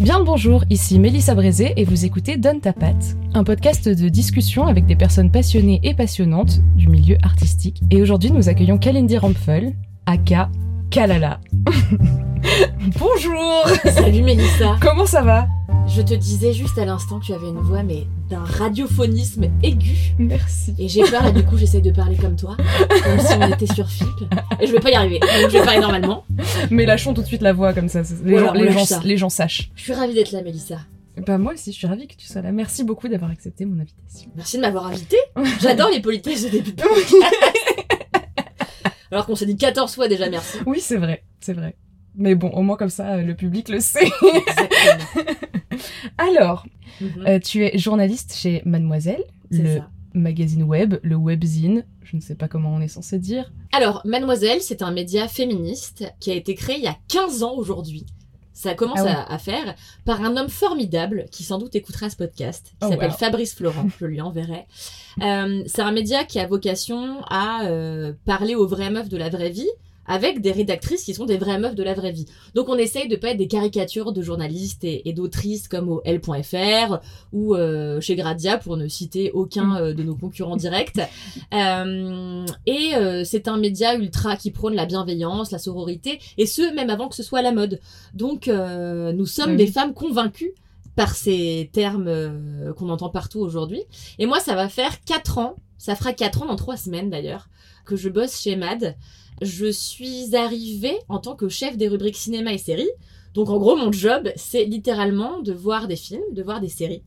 Bien le bonjour, ici Mélissa Brézé et vous écoutez Donne ta patte, un podcast de discussion avec des personnes passionnées et passionnantes du milieu artistique. Et aujourd'hui, nous accueillons Kalindi Rampfel, aka Kalala. bonjour Salut Mélissa Comment ça va? Je te disais juste à l'instant que tu avais une voix mais d'un radiophonisme aigu. Merci. Et j'ai peur et du coup j'essaie de parler comme toi, comme si on était sur FIP. Et je vais pas y arriver, donc je vais parler normalement. Mais lâchons tout de suite la voix comme ça, les, Voilà, gens, les, lâche gens, ça. les gens sachent. Je suis ravie d'être là Mélissa. Bah moi aussi, je suis ravie que tu sois là. Merci beaucoup d'avoir accepté mon invitation. Merci de m'avoir invité. J'adore les politesses de début. Alors qu'on s'est dit 14 fois déjà merci. Oui, c'est vrai, c'est vrai. Mais bon, au moins comme ça, le public le sait. Alors, Mhm. euh, tu es journaliste chez Mademoiselle, le ça. magazine web, le webzine, je ne sais pas comment on est censé dire. Alors, Mademoiselle, c'est un média féministe qui a été créé il y a 15 ans aujourd'hui. Ça commence Ah ouais. à, à faire par un homme formidable qui sans doute écoutera ce podcast, qui Oh, s'appelle wow. Fabrice Florent, je lui enverrai. Euh, c'est un média qui a vocation à euh, parler aux vraies meufs de la vraie vie avec des rédactrices qui sont des vraies meufs de la vraie vie. Donc on essaye de pas être des caricatures de journalistes et, et d'autrices comme au L.fr ou euh, chez Gradia pour ne citer aucun euh, de nos concurrents directs. Euh, et c'est un média ultra qui prône la bienveillance, la sororité, et ce même avant que ce soit la mode. Donc nous sommes Oui. des femmes convaincues par ces termes qu'on entend partout aujourd'hui. Et moi, ça va faire quatre ans, ça fera quatre ans dans trois semaines d'ailleurs, que je bosse chez Mad. Je suis arrivée en tant que chef des rubriques cinéma et séries. Donc en gros, mon job, c'est littéralement de voir des films, de voir des séries.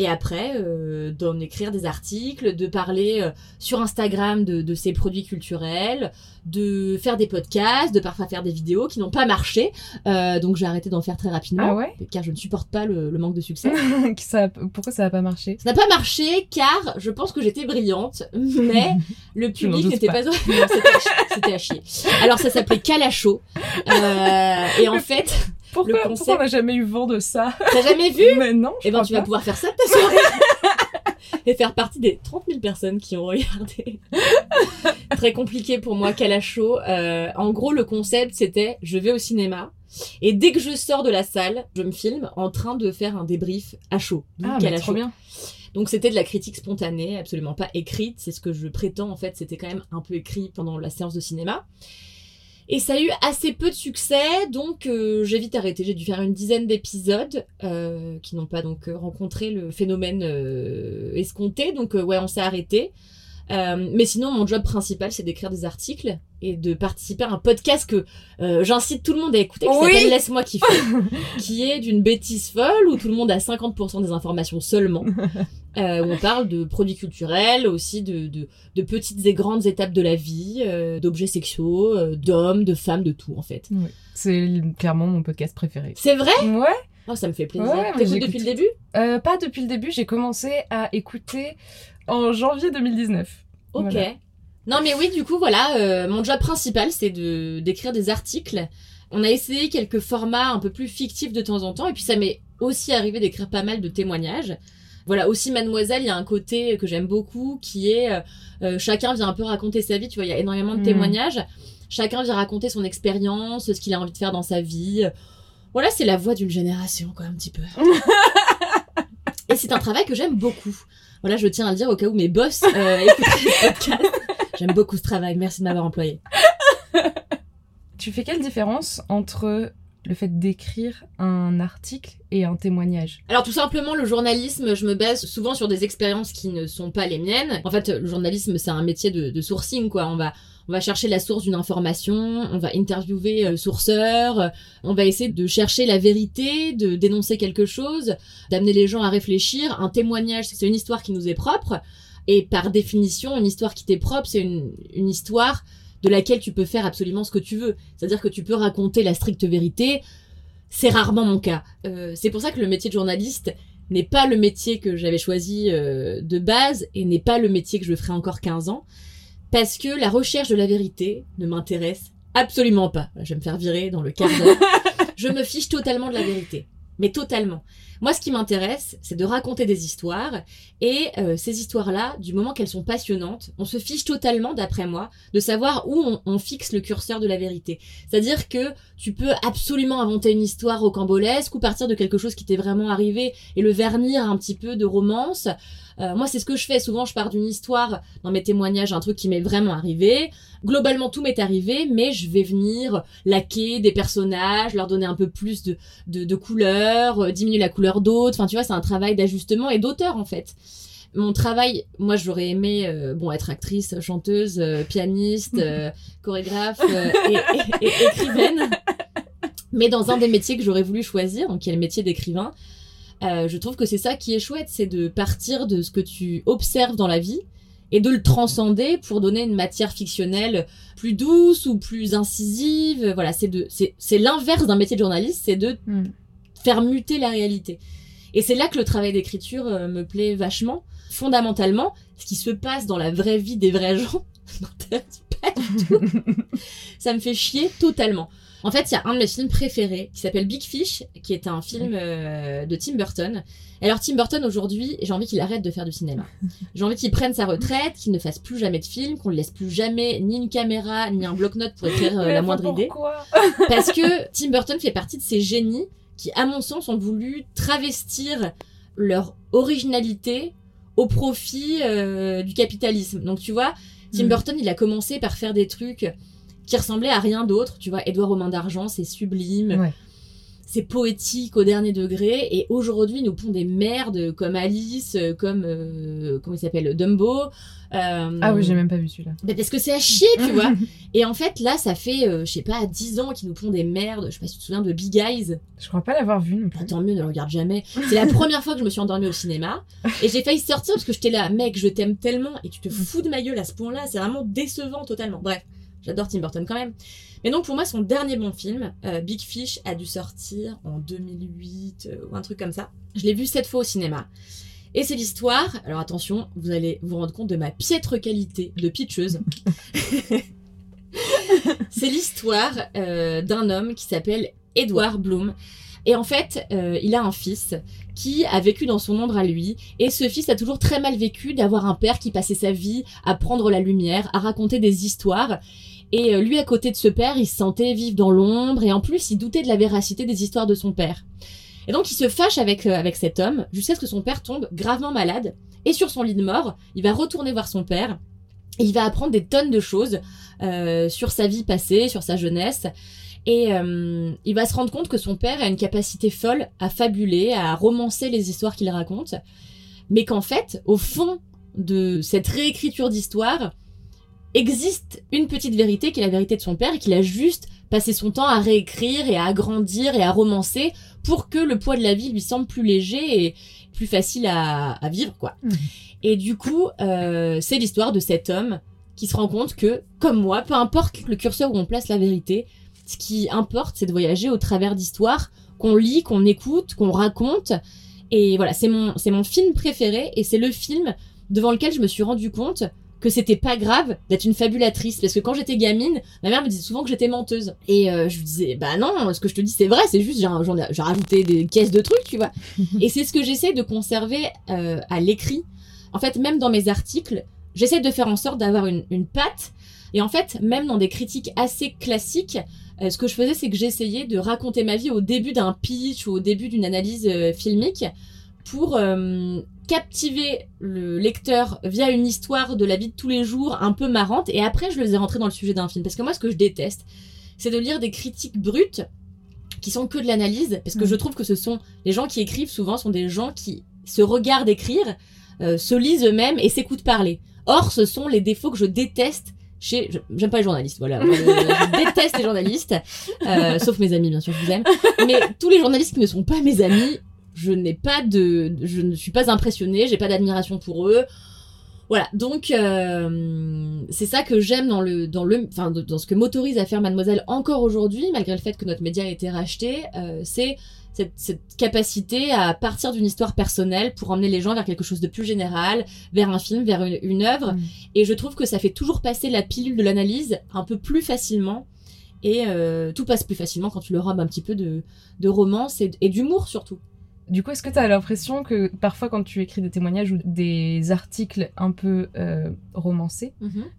Et après, euh, d'en écrire des articles, de parler euh, sur Instagram de, de ces produits culturels, de faire des podcasts, de parfois faire des vidéos qui n'ont pas marché. Euh, donc j'ai arrêté d'en faire très rapidement, Ah ouais? car je ne supporte pas le, le manque de succès. Ça, Pourquoi ça n'a pas marché? Ça n'a pas marché car je pense que j'étais brillante, mais le public n'était pas. pas... C'était à chier. C'était à chier. Alors ça s'appelait Calacho. Euh, et en fait, Pourquoi, Le pourquoi concept- on n'a jamais eu vent de ça t'as jamais vu Mais non, je Eh ben tu vas pouvoir faire ça de ta soirée et faire partie des 30 000 personnes qui ont regardé. Très compliqué pour moi, Calacho. Euh, en gros, le concept c'était je vais au cinéma et dès que je sors de la salle, je me filme en train de faire un débrief à chaud. D'où Ah, mais Calacho. trop bien. Donc c'était de la critique spontanée, absolument pas écrite. C'est ce que je prétends en fait. C'était quand même un peu écrit pendant la séance de cinéma. Et ça a eu assez peu de succès, donc euh, j'ai vite arrêté. J'ai dû faire une dizaine d'épisodes euh, qui n'ont pas donc euh, rencontré le phénomène euh, escompté. Donc ouais, on s'est arrêté. Mais sinon, mon job principal, c'est d'écrire des articles et de participer à un podcast que j'incite tout le monde à écouter, qui Oui. s'appelle Laisse-moi kiffer, qui est d'une bêtise folle où tout le monde a 50% des informations seulement. Euh, où on parle de produits culturels, aussi de, de, de petites et grandes étapes de la vie, euh, d'objets sexuaux, euh, d'hommes, de femmes, de tout en fait. Oui. C'est clairement mon podcast préféré. C'est vrai? Ouais. Oh, ça me fait plaisir. Ouais, T'écoutes depuis le début? Pas depuis le début, j'ai commencé à écouter en janvier 2019. Ok. Voilà. Non mais oui, du coup, voilà, mon job principal, c'est de d'écrire des articles. On a essayé quelques formats un peu plus fictifs de temps en temps, et puis ça m'est aussi arrivé d'écrire pas mal de témoignages. Voilà, aussi Mademoiselle, il y a un côté que j'aime beaucoup, qui est euh, euh, chacun vient un peu raconter sa vie. Tu vois, il y a énormément de Mm. témoignages. Chacun vient raconter son expérience, ce qu'il a envie de faire dans sa vie. Voilà, c'est la voix d'une génération, quoi, un petit peu. et c'est un travail que j'aime beaucoup. Voilà, je tiens à le dire au cas où mes boss euh, podcast. J'aime beaucoup ce travail. Merci de m'avoir employé. Tu fais quelle différence entre le fait d'écrire un article et un témoignage Alors tout simplement, le journalisme, je me base souvent sur des expériences qui ne sont pas les miennes. En fait, le journalisme, c'est un métier de, sourcing, quoi. On va, on va chercher la source d'une information, on va interviewer euh, le sourceur, euh, on va essayer de chercher la vérité, de dénoncer quelque chose, d'amener les gens à réfléchir. Un témoignage, c'est une histoire qui nous est propre. Et par définition, une histoire qui t'est propre, c'est une histoire de laquelle tu peux faire absolument ce que tu veux. C'est-à-dire que tu peux raconter la stricte vérité. C'est rarement mon cas. Euh, c'est pour ça que le métier de journaliste n'est pas le métier que j'avais choisi euh, de base et n'est pas le métier que je ferai encore 15 ans. Parce que la recherche de la vérité ne m'intéresse absolument pas. Je vais me faire virer dans le quart d'heure. je me fiche totalement de la vérité. Mais totalement. Moi, ce qui m'intéresse, c'est de raconter des histoires, et euh, ces histoires-là, du moment qu'elles sont passionnantes, on se fiche totalement, d'après moi, de savoir où on, on, fixe le curseur de la vérité. C'est-à-dire que tu peux absolument inventer une histoire rocambolesque ou partir de quelque chose qui t'est vraiment arrivé et le vernir un petit peu de romance. Euh, moi, c'est ce que je fais. Souvent, je pars d'une histoire dans mes témoignages, un truc qui m'est vraiment arrivé. Globalement, tout m'est arrivé, mais je vais venir laquer des personnages, leur donner un peu plus de, de, de couleurs, euh, diminuer la couleur d'autres. Enfin, tu vois, c'est un travail d'ajustement et d'auteur, en fait mon travail, moi j'aurais aimé euh, bon être actrice, chanteuse, euh, pianiste, euh, chorégraphe et, et, et, écrivaine. Mais dans un des métiers que j'aurais voulu choisir, donc qui est le métier d'écrivain, je trouve que c'est ça qui est chouette, c'est de partir de ce que tu observes dans la vie et de le transcender pour donner une matière fictionnelle plus douce ou plus incisive. Voilà, c'est de c'est c'est l'inverse d'un métier de journaliste, c'est de mm. faire muter la réalité. Et c'est là que le travail d'écriture me plaît vachement fondamentalement, ce qui se passe dans la vraie vie des vrais gens m'intéresse pas du tout. ça me fait chier totalement. En fait, il y a un de mes films préférés qui s'appelle Big Fish, qui est un film euh, de Tim Burton. alors Tim Burton aujourd'hui, j'ai envie qu'il arrête de faire du cinéma. J'ai envie qu'il prenne sa retraite, qu'il ne fasse plus jamais de film, qu'on ne laisse plus jamais ni une caméra ni un bloc-notes pour écrire euh, la moindre idée. Parce que Tim Burton fait partie de ces génies qui, à mon sens, ont voulu travestir leur originalité au profit euh, du capitalisme. Donc tu vois, Tim mm. Burton, il a commencé par faire des trucs qui ressemblaient à rien d'autre. Tu vois, Edouard aux mains d'argent, c'est sublime. C'est poétique au dernier degré. Et aujourd'hui, nous pond des merdes comme Alice, comme, euh, comment il s'appelle, Dumbo. Euh, ah oui, j'ai même pas vu celui-là. Bah parce que c'est à chier, tu vois. Et en fait, là, ça fait, euh, je sais pas, 10 ans qu'ils nous font des merdes. Je sais pas si tu te souviens de Big Eyes. Je crois pas l'avoir vu non plus. Ah, tant mieux, ne le regarde jamais. C'est la première fois que je me suis endormie au cinéma. Et j'ai failli sortir parce que j'étais là, mec, je t'aime tellement et tu te fous de ma gueule à ce point-là. C'est vraiment décevant totalement. Bref, j'adore Tim Burton quand même. Mais donc pour moi, son dernier bon film, euh, Big Fish, a dû sortir en 2008 ou un truc comme ça. Je l'ai vu sept fois au cinéma. Et c'est l'histoire, alors attention, vous allez vous rendre compte de ma piètre qualité de pitcheuse. c'est l'histoire euh, d'un homme qui s'appelle Edward Bloom. Et en fait, euh, il a un fils qui a vécu dans son ombre à lui. Et ce fils a toujours très mal vécu d'avoir un père qui passait sa vie à prendre la lumière, à raconter des histoires. Et euh, lui, à côté de ce père, il se sentait vivre dans l'ombre. Et en plus, il doutait de la véracité des histoires de son père. Et donc il se fâche avec, euh, avec cet homme jusqu'à ce que son père tombe gravement malade. Et sur son lit de mort, il va retourner voir son père. Et il va apprendre des tonnes de choses euh, sur sa vie passée, sur sa jeunesse. Et euh, il va se rendre compte que son père a une capacité folle à fabuler, à romancer les histoires qu'il raconte. Mais qu'en fait, au fond de cette réécriture d'histoire, existe une petite vérité qui est la vérité de son père et qu'il a juste passé son temps à réécrire et à agrandir et à romancer pour que le poids de la vie lui semble plus léger et plus facile à, à vivre, quoi. Mmh. Et du coup, euh, c'est l'histoire de cet homme qui se rend compte que, comme moi, peu importe le curseur où on place la vérité, ce qui importe, c'est de voyager au travers d'histoires qu'on lit, qu'on écoute, qu'on raconte. Et voilà, c'est mon, c'est mon film préféré et c'est le film devant lequel je me suis rendu compte que c'était pas grave d'être une fabulatrice. Parce que quand j'étais gamine ma mère me disait souvent que j'étais menteuse. Et euh, je lui disais bah non ce que je te dis c'est vrai c'est juste j'ai rajouté des caisses de trucs tu vois. Et c'est ce que j'essaie de conserver euh, à l'écrit. En fait même dans mes articles j'essaie de faire en sorte d'avoir une, une patte. Et en fait même dans des critiques assez classiques euh, ce que je faisais c'est que j'essayais de raconter ma vie au début d'un pitch ou au début d'une analyse euh, filmique pour euh, captiver le lecteur via une histoire de la vie de tous les jours un peu marrante. Et après je les ai rentrés dans le sujet d'un film. Parce que moi ce que je déteste c'est de lire des critiques brutes qui sont que de l'analyse. Parce que mmh. je trouve que ce sont les gens qui écrivent souvent sont des gens qui se regardent écrire euh, se lisent eux-mêmes et s'écoutent parler. Or ce sont les défauts que je déteste chez j'aime pas les journalistes voilà. Je, je déteste les journalistes euh, sauf mes amis bien sûr je vous aime. Mais tous les journalistes qui ne sont pas mes amis je n'ai pas de, je ne suis pas impressionnée, j'ai pas d'admiration pour eux. Voilà, donc euh, c'est ça que j'aime dans le, dans le, enfin dans ce que m'autorise à faire Mademoiselle encore aujourd'hui, malgré le fait que notre média a été racheté, euh, c'est cette, cette, capacité à partir d'une histoire personnelle pour emmener les gens vers quelque chose de plus général, vers un film, vers une, une œuvre. Mmh. Et je trouve que ça fait toujours passer la pilule de l'analyse un peu plus facilement Et euh, tout passe plus facilement quand tu le robes un petit peu de, de romance et, et d'humour surtout. Du coup, est-ce que tu as l'impression que parfois quand tu écris des témoignages ou des articles un peu euh, romancés,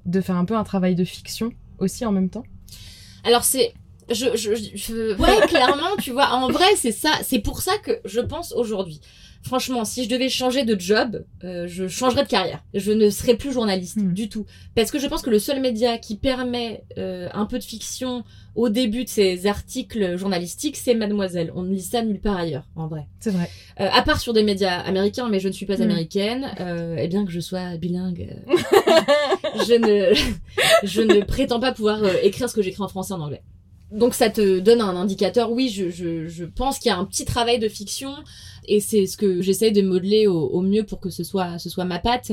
de faire un peu un travail de fiction aussi en même temps? Alors c'est... Je, je, je- Ouais, clairement, tu vois, en vrai, c'est ça. C'est pour ça que je pense aujourd'hui. Franchement, si je devais changer de job, euh, je changerais de carrière. Je ne serais plus journaliste Hmm. du tout. Parce que je pense que le seul média qui permet euh, un peu de fiction au début de ces articles journalistiques, c'est Mademoiselle. On ne lit ça nulle part ailleurs, en vrai. C'est vrai. Euh, à part sur des médias américains, mais je ne suis pas Hmm. américaine, euh, et bien que je sois bilingue, euh, je ne, je ne prétends pas pouvoir euh, écrire ce que j'écris en français en anglais. Donc ça te donne un indicateur. Oui, je, pense qu'il y a un petit travail de fiction et c'est ce que j'essaye de modeler au, mieux pour que ce soit, ce soit ma patte.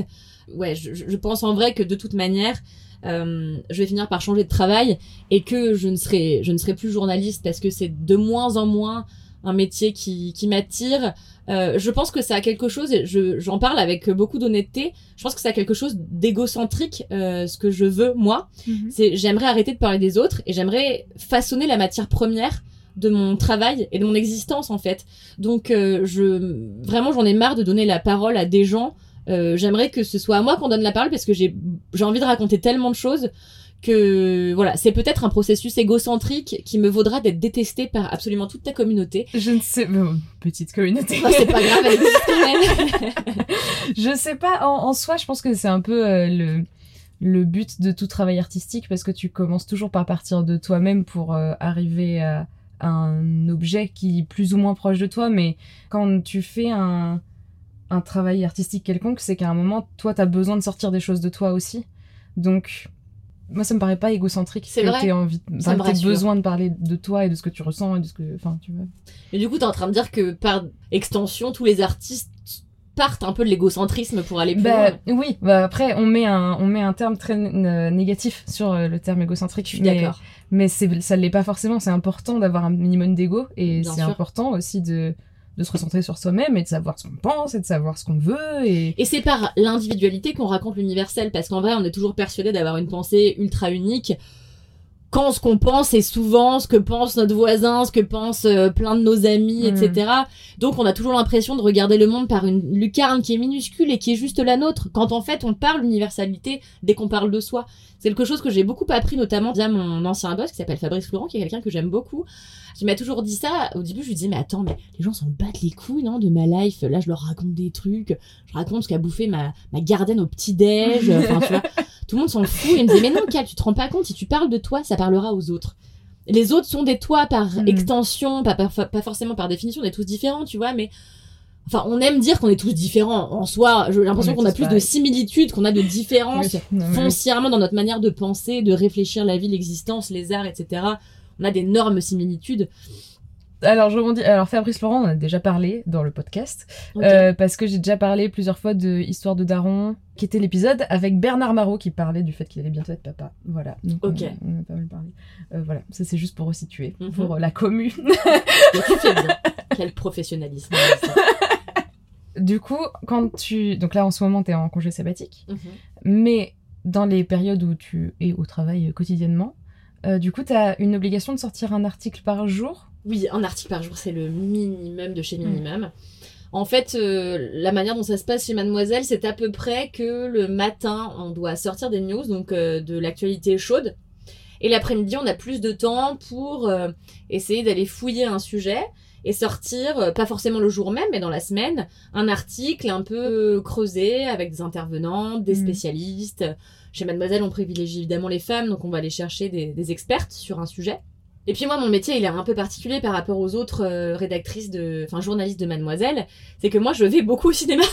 Ouais, je, pense en vrai que de toute manière, euh, je vais finir par changer de travail et que serai, je ne serai plus journaliste parce que c'est de moins en moins un métier qui, qui m'attire. Euh, je pense que ça a quelque chose, et je, j'en parle avec beaucoup d'honnêteté, je pense que ça a quelque chose d'égocentrique, euh, ce que je veux, moi. C'est j'aimerais arrêter de parler des autres et j'aimerais façonner la matière première de mon travail et de mon existence en fait. Donc euh, je vraiment j'en ai marre de donner la parole à des gens. J'aimerais que ce soit à moi qu'on donne la parole parce que j'ai j'ai envie de raconter tellement de choses que voilà, c'est peut-être un processus égocentrique qui me vaudra d'être détesté par absolument toute ta communauté. Je ne sais... bon, petite communauté. Enfin, c'est pas grave, elle existe quand même. je sais pas, en, en soi, je pense que c'est un peu euh, le, le but de tout travail artistique parce que tu commences toujours par partir de toi-même pour euh, arriver à, un objet qui est plus ou moins proche de toi. Mais quand tu fais un, un travail artistique quelconque, c'est qu'à un moment, toi, t'as besoin de sortir des choses de toi aussi. Donc, moi, ça me paraît pas égocentrique C'est que vrai. t'aies envie, Ça t'aies besoin de parler de toi et de ce que tu ressens et de ce que, enfin, tu vois. Et du coup, t'es en train de dire que par extension, tous les artistes partent un peu de l'égocentrisme pour aller plus Bah, loin. oui, bah après on met un on met un terme très euh, négatif sur euh, le terme égocentrique. Je suis mais- d'accord. Mais c'est ça l'est pas forcément. C'est important d'avoir un minimum d'ego et c'est important aussi de de se recentrer sur soi-même et de savoir ce qu'on pense et de savoir ce qu'on veut et Et c'est par l'individualité qu'on raconte l'universel, parce qu'en vrai, on est toujours persuadé d'avoir une pensée ultra unique. Quand ce qu'on pense est souvent ce que pense notre voisin, ce que pensent euh, plein de nos amis, Mhm. etc. Donc on a toujours l'impression de regarder le monde par une lucarne qui est minuscule et qui est juste la nôtre, quand en fait on parle l'universalité dès qu'on parle de soi. C'est quelque chose que j'ai beaucoup appris, notamment via mon ancien boss qui s'appelle Fabrice Florent, qui est quelqu'un que j'aime beaucoup, qui m'a toujours dit ça. Au début, je lui disais, mais attends, mais les gens s'en battent les couilles, non, de ma life. Là, je leur raconte des trucs. Je raconte ce qu'a bouffé ma, ma gardienne au petit-déj. Enfin, tu vois, tout le monde s'en fout. Et il me disait, mais non, Cal, tu te rends pas compte, si tu parles de toi, ça parlera aux autres. Les autres sont des toi par Mhm. extension, pas, pas, pas forcément par définition, on est tous différents, tu vois, mais Enfin, on aime dire qu'on est tous différents. En soi, j'ai l'impression qu'on a plus de similitudes qu'on a de différences oui. foncièrement dans notre manière de penser, de réfléchir la vie, l'existence, les arts, etc. On a d'énormes similitudes. Alors je rebondis. Alors Fabrice Laurent, on en a déjà parlé dans le podcast euh, parce que j'ai déjà parlé plusieurs fois de Histoire de Daron, qui était l'épisode avec Bernard Marot qui parlait du fait qu'il allait bientôt être papa. Voilà. Donc, Ok. On, on a pas mal parlé. Euh, voilà. Ça c'est juste pour resituer Mhm. pour euh, la commu. Mais tu fais bien. Quel professionnalisme. du coup, quand tu donc là en ce moment t'es en congé sabbatique, Mhm. mais dans les périodes où tu es au travail quotidiennement, euh, du coup t'as une obligation de sortir un article par jour. Oui, un article par jour, c'est le minimum de chez minimum. En fait, euh, la manière dont ça se passe chez Mademoiselle, c'est à peu près que le matin, on doit sortir des news, donc euh, de l'actualité chaude. Et l'après-midi, on a plus de temps pour euh, essayer d'aller fouiller un sujet et sortir, pas forcément le jour même, mais dans la semaine, un article un peu creusé avec des intervenants, des Mhm. spécialistes. Chez Mademoiselle, on privilégie évidemment les femmes, donc on va aller chercher des, des expertes sur un sujet. Et puis moi, mon métier, il est un peu particulier par rapport aux autres euh, rédactrices de, enfin journalistes de Mademoiselle, c'est que moi, je vais beaucoup au cinéma.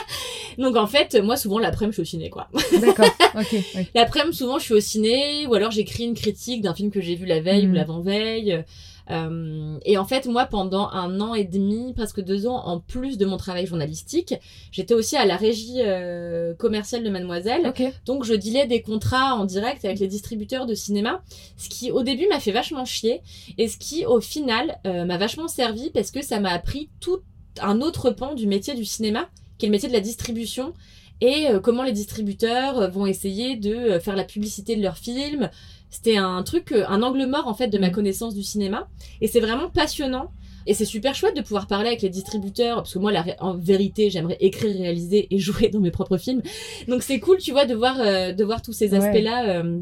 Donc en fait, moi, souvent l'après-midi, je suis au ciné, quoi. D'accord. ok. L'après-midi, souvent, je suis au ciné, ou alors j'écris une critique d'un film que j'ai vu la veille ou l'avant-veille. Euh, et en fait, moi, pendant un an et demi, presque deux ans, en plus de mon travail journalistique, j'étais aussi à la régie euh, commerciale de Mademoiselle. Donc je dealais des contrats en direct avec les distributeurs de cinéma, ce qui au début m'a fait vachement chier et ce qui au final euh, m'a vachement servi parce que ça m'a appris tout un autre pan du métier du cinéma, qui est le métier de la distribution et comment les distributeurs vont essayer de faire la publicité de leurs films. C'était un truc, euh, un angle mort en fait de ma Mm. connaissance du cinéma, et c'est vraiment passionnant. Et c'est super chouette de pouvoir parler avec les distributeurs, parce que moi, la en vérité, j'aimerais écrire, réaliser et jouer dans mes propres films. Donc c'est cool, tu vois, de voir, euh, de voir tous ces aspects-là. euh,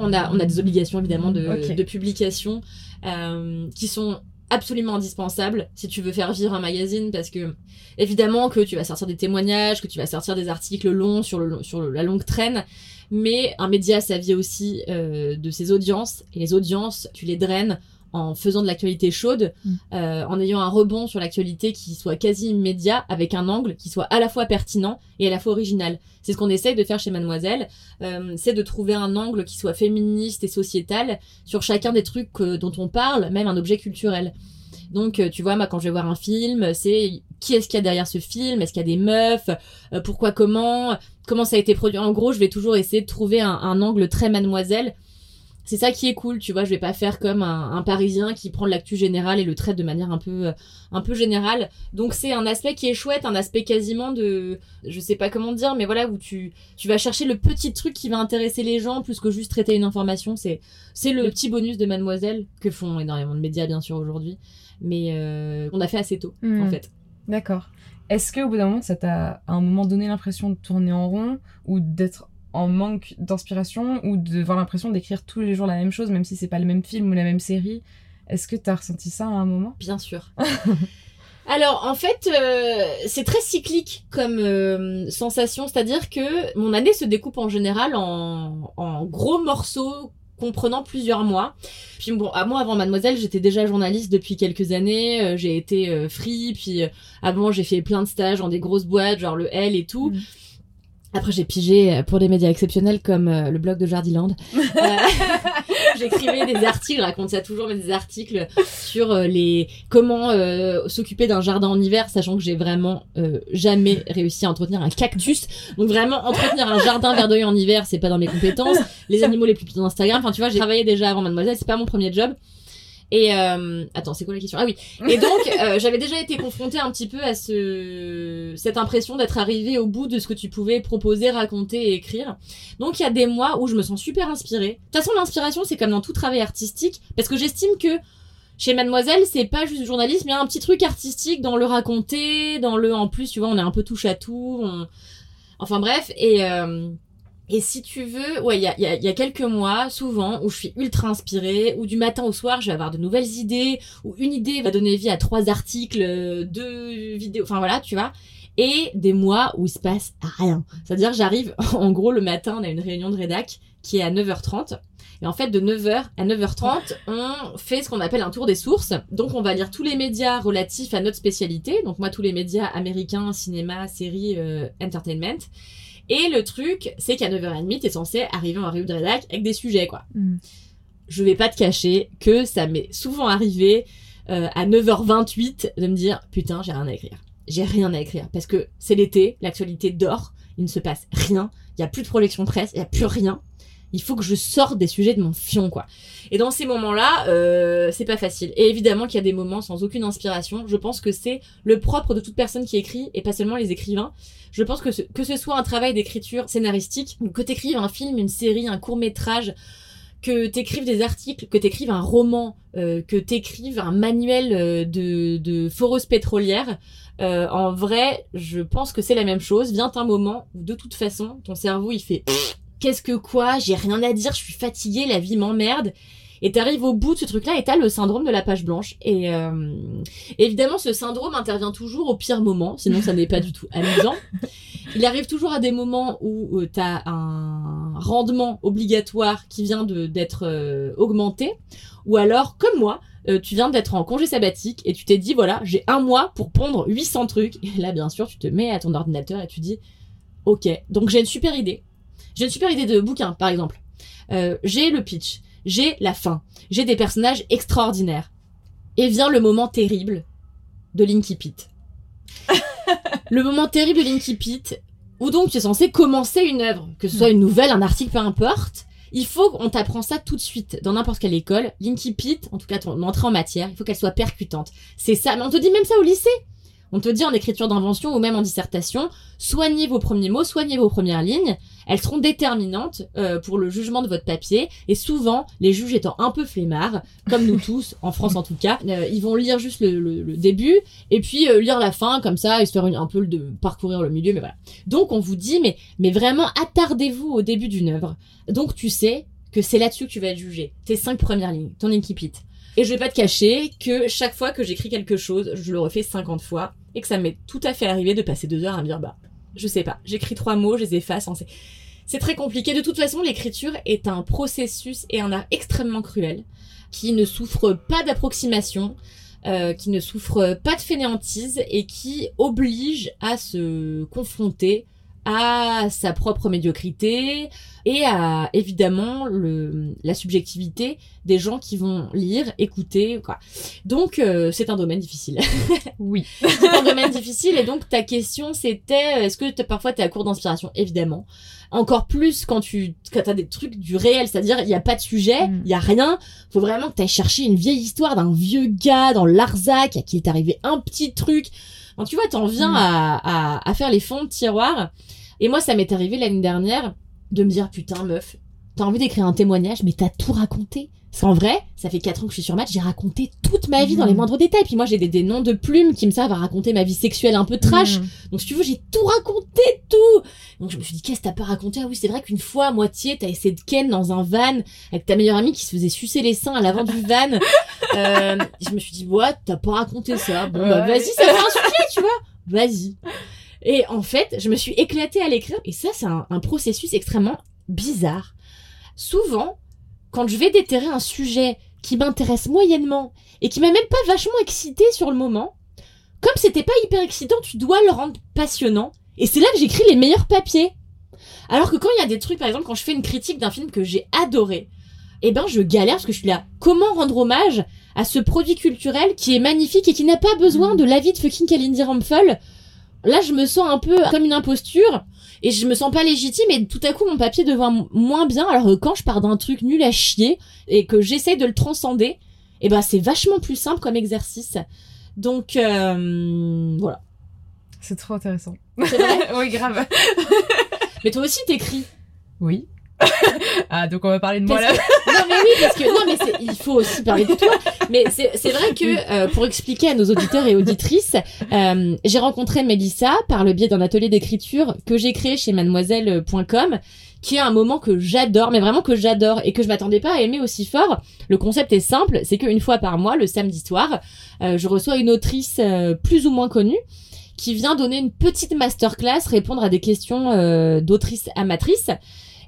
on a, on a des obligations évidemment de, de publication euh, qui sont absolument indispensables si tu veux faire vivre un magazine parce que évidemment que tu vas sortir des témoignages, que tu vas sortir des articles longs sur, le, sur le- la longue traîne, mais un média ça vient aussi euh, de ses audiences et les audiences tu les draines en faisant de l'actualité chaude, Mm. euh, en ayant un rebond sur l'actualité qui soit quasi immédiat, avec un angle qui soit à la fois pertinent et à la fois original. C'est ce qu'on essaye de faire chez Mademoiselle, euh, c'est de trouver un angle qui soit féministe et sociétal sur chacun des trucs euh, dont on parle, même un objet culturel. Donc, tu vois, moi, quand je vais voir un film, c'est qui est-ce qu'il y a derrière ce film? Est-ce qu'il y a des meufs? Euh, Pourquoi Comment? Comment ça a été produit? En gros, je vais toujours essayer de trouver un, un angle très mademoiselle. C'est ça qui est cool, tu vois. Je vais pas faire comme un, un Parisien qui prend l'actu générale et le traite de manière un peu, euh, un peu générale. Donc c'est un aspect qui est chouette, un aspect quasiment de, je sais pas comment dire, mais voilà où tu, tu vas chercher le petit truc qui va intéresser les gens plus que juste traiter une information. C'est, c'est le petit bonus de Mademoiselle que font énormément de médias bien sûr aujourd'hui, mais euh, on a fait assez tôt Hmm. en fait. D'accord. Est-ce qu'au bout d'un moment, ça t'a à un moment donné l'impression de tourner en rond ou d'être en manque d'inspiration ou de avoir l'impression d'écrire tous les jours la même chose, même si c'est pas le même film ou la même série? Est-ce que t'as ressenti ça à un moment? Bien sûr. Alors en fait, euh, c'est très cyclique comme euh, sensation, c'est-à-dire que mon année se découpe en général en gros morceaux comprenant plusieurs mois. Puis bon, moi avant Mademoiselle, j'étais déjà journaliste depuis quelques années, euh, j'ai été euh, free, puis euh, avant j'ai fait plein de stages dans des grosses boîtes, genre le L et tout. Mm. Après j'ai pigé pour des médias exceptionnels comme euh, le blog de Jardiland. Euh, J'écrivais des articles, je raconte ça toujours, mais des articles sur euh, les comment euh, s'occuper d'un jardin en hiver, sachant que j'ai vraiment jamais réussi à entretenir un cactus. Donc vraiment entretenir un jardin verdoyant en hiver, c'est pas dans mes compétences. Les animaux les plus petits d'Instagram, enfin tu vois, j'ai travaillé déjà avant Mademoiselle, c'est pas mon premier job. Et euh, attends, c'est quoi la question? Ah oui. Et donc euh, j'avais déjà été confrontée un petit peu à ce cette impression d'être arrivée au bout de ce que tu pouvais proposer, raconter et écrire. Donc il y a des mois où je me sens super inspirée. De toute façon, l'inspiration c'est comme dans tout travail artistique, parce que j'estime que chez Mademoiselle, c'est pas juste du journalisme, il y a un petit truc artistique dans le raconter, dans le en plus, tu vois, on est un peu touche à tout. on- Enfin bref, et euh, et si tu veux, ouais, il y a, y, a, y a quelques mois, souvent, où je suis ultra inspirée, où du matin au soir, je vais avoir de nouvelles idées, où une idée va donner vie à trois articles, euh, deux vidéos, enfin voilà, tu vois. Et des mois où il se passe rien. C'est-à-dire, j'arrive, en gros, le matin, on a une réunion de rédac qui est à 9h30. Et en fait, de 9h à 9h30, on fait ce qu'on appelle un tour des sources. Donc, on va lire tous les médias relatifs à notre spécialité. Donc, moi, tous les médias américains, cinéma, séries, euh, entertainment. Et le truc, c'est qu'à 9h30, t'es censé arriver en réunion de rédac avec des sujets, quoi. Hmm. Je vais pas te cacher que ça m'est souvent arrivé euh, à 9h28 de me dire putain, j'ai rien à écrire. J'ai rien à écrire parce que c'est l'été, l'actualité dort, il ne se passe rien, il y a plus de projection presse, il y a plus rien. Il faut que je sorte des sujets de mon fion, quoi. Et dans ces moments-là, euh, c'est pas facile. Et évidemment qu'il y a des moments sans aucune inspiration. Je pense que c'est le propre de toute personne qui écrit, et pas seulement les écrivains. Je pense que ce, que ce soit un travail d'écriture scénaristique, que t'écrives un film, une série, un court métrage, que t'écrives des articles, que t'écrives un roman, euh, que t'écrives un manuel euh, de, de foreuse pétrolière, euh, en vrai, je pense que c'est la même chose. Vient un moment où de toute façon, ton cerveau il fait qu'est-ce que quoi, j'ai rien à dire, je suis fatiguée, la vie m'emmerde. Et t'arrives au bout de ce truc-là et t'as le syndrome de la page blanche. Et euh, évidemment, ce syndrome intervient toujours au pire moment, sinon ça n'est pas du tout amusant. Il arrive toujours à des moments où euh, t'as un rendement obligatoire qui vient d'être euh, augmenté, ou alors, comme moi, tu viens d'être en congé sabbatique et tu t'es dit, voilà, j'ai un mois pour pondre 800 trucs. Et là, bien sûr, tu te mets à ton ordinateur et tu dis, ok, donc j'ai une super idée. J'ai une super idée de bouquin, par exemple. Euh, j'ai le pitch, j'ai la fin, j'ai des personnages extraordinaires. Et vient le moment terrible de Linky Pit. le moment terrible de Linky Pit, où donc tu es censé commencer une œuvre, que ce soit une nouvelle, un article, peu importe. Il faut qu'on t'apprend ça tout de suite dans n'importe quelle école. Linky Pit, en tout cas ton entrée en matière, il faut qu'elle soit percutante. C'est ça, mais on te dit même ça au lycée. On te dit en écriture d'invention ou même en dissertation, soignez vos premiers mots, soignez vos premières lignes. Elles seront déterminantes euh, pour le jugement de votre papier. Et souvent, les juges étant un peu flemmards, comme nous tous, en France en tout cas, euh, ils vont lire juste le, le- le début et puis euh, lire la fin comme ça, et se faire une- un peu de parcourir le milieu. Mais voilà. Donc on vous dit, mais mais vraiment attardez-vous au début d'une œuvre. Donc tu sais que c'est là-dessus que tu vas être jugé. Tes cinq premières lignes, ton incipit. Et je vais pas te cacher que chaque fois que j'écris quelque chose, je le refais 50 fois et que ça m'est tout à fait arrivé de passer deux heures à me dire bah je sais pas, j'écris trois mots, je les efface. hein, c'est- très compliqué. De toute façon, l'écriture est un processus et un art extrêmement cruel qui ne souffre pas d'approximation, euh, qui ne souffre pas de fainéantise et qui oblige à se confronter à sa propre médiocrité et à évidemment le, la subjectivité des gens qui vont lire, écouter, quoi. Donc euh, c'est un domaine difficile. Oui. c'est un domaine difficile et donc ta question c'était est-ce que t'as- parfois t'es à court d'inspiration? Évidemment. Encore plus quand tu quand t'as des trucs du réel, c'est-à-dire il y a pas de sujet, Mm. il y a rien. Faut vraiment que t'ailles chercher une vieille histoire d'un vieux gars dans Larzac à qui est arrivé un petit truc. Enfin, tu vois, t'en viens Mm. à, à, à faire les fonds de tiroir. Et moi, ça m'est arrivé l'année dernière de me dire putain meuf, t'as envie d'écrire un témoignage, mais t'as tout raconté. Parce qu'en vrai, ça fait 4 ans que je suis sur Match, j'ai raconté toute ma vie dans les Mhm. moindres détails. Puis moi, j'ai des, des noms de plumes qui me servent à raconter ma vie sexuelle un peu trash. Mm. Donc si tu veux, j'ai tout raconté, tout. Donc je me suis dit, qu'est-ce que t'as pas raconté? Ah oui, c'est vrai qu'une fois, à moitié, t'as essayé de ken dans un van avec ta meilleure amie qui se faisait sucer les seins à l'avant du van. Euh, je me suis dit, ouais, t'as pas raconté ça? Bon, bah vas-y, ça fait un sujet, tu vois. Vas-y. Et en fait, je me suis éclatée à l'écrire. Et ça, c'est un, un processus extrêmement bizarre. Souvent, quand je vais déterrer un sujet qui m'intéresse moyennement et qui m'a même pas vachement excité sur le moment, comme c'était pas hyper excitant, tu dois le rendre passionnant. Et c'est là que j'écris les meilleurs papiers. Alors que quand il y a des trucs, par exemple, quand je fais une critique d'un film que j'ai adoré, eh ben je galère parce que je suis là. Comment rendre hommage à ce produit culturel qui est magnifique et qui n'a pas besoin de l'avis de fucking Kalindi Rumpel Là, je me sens un peu comme une imposture et je me sens pas légitime et tout à coup mon papier devient moins bien alors que quand je pars d'un truc nul à chier et que j'essaye de le transcender, eh ben c'est vachement plus simple comme exercice. Donc euh, voilà. C'est trop intéressant. C'est vrai oui, grave. Mais toi aussi t'écris? Oui. ah, donc on va parler de moi là. que- non mais oui parce que non mais c'est- il faut aussi parler de toi. Mais c'est c'est vrai que euh, pour expliquer à nos auditeurs et auditrices, euh, j'ai rencontré Mélissa par le biais d'un atelier d'écriture que j'ai créé chez mademoiselle.com qui est un moment que j'adore, mais vraiment que j'adore et que je m'attendais pas à aimer aussi fort. Le concept est simple, c'est qu'une fois par mois, le samedi soir, euh, je reçois une autrice euh, plus ou moins connue qui vient donner une petite masterclass, répondre à des questions euh, d'autrices amatrices.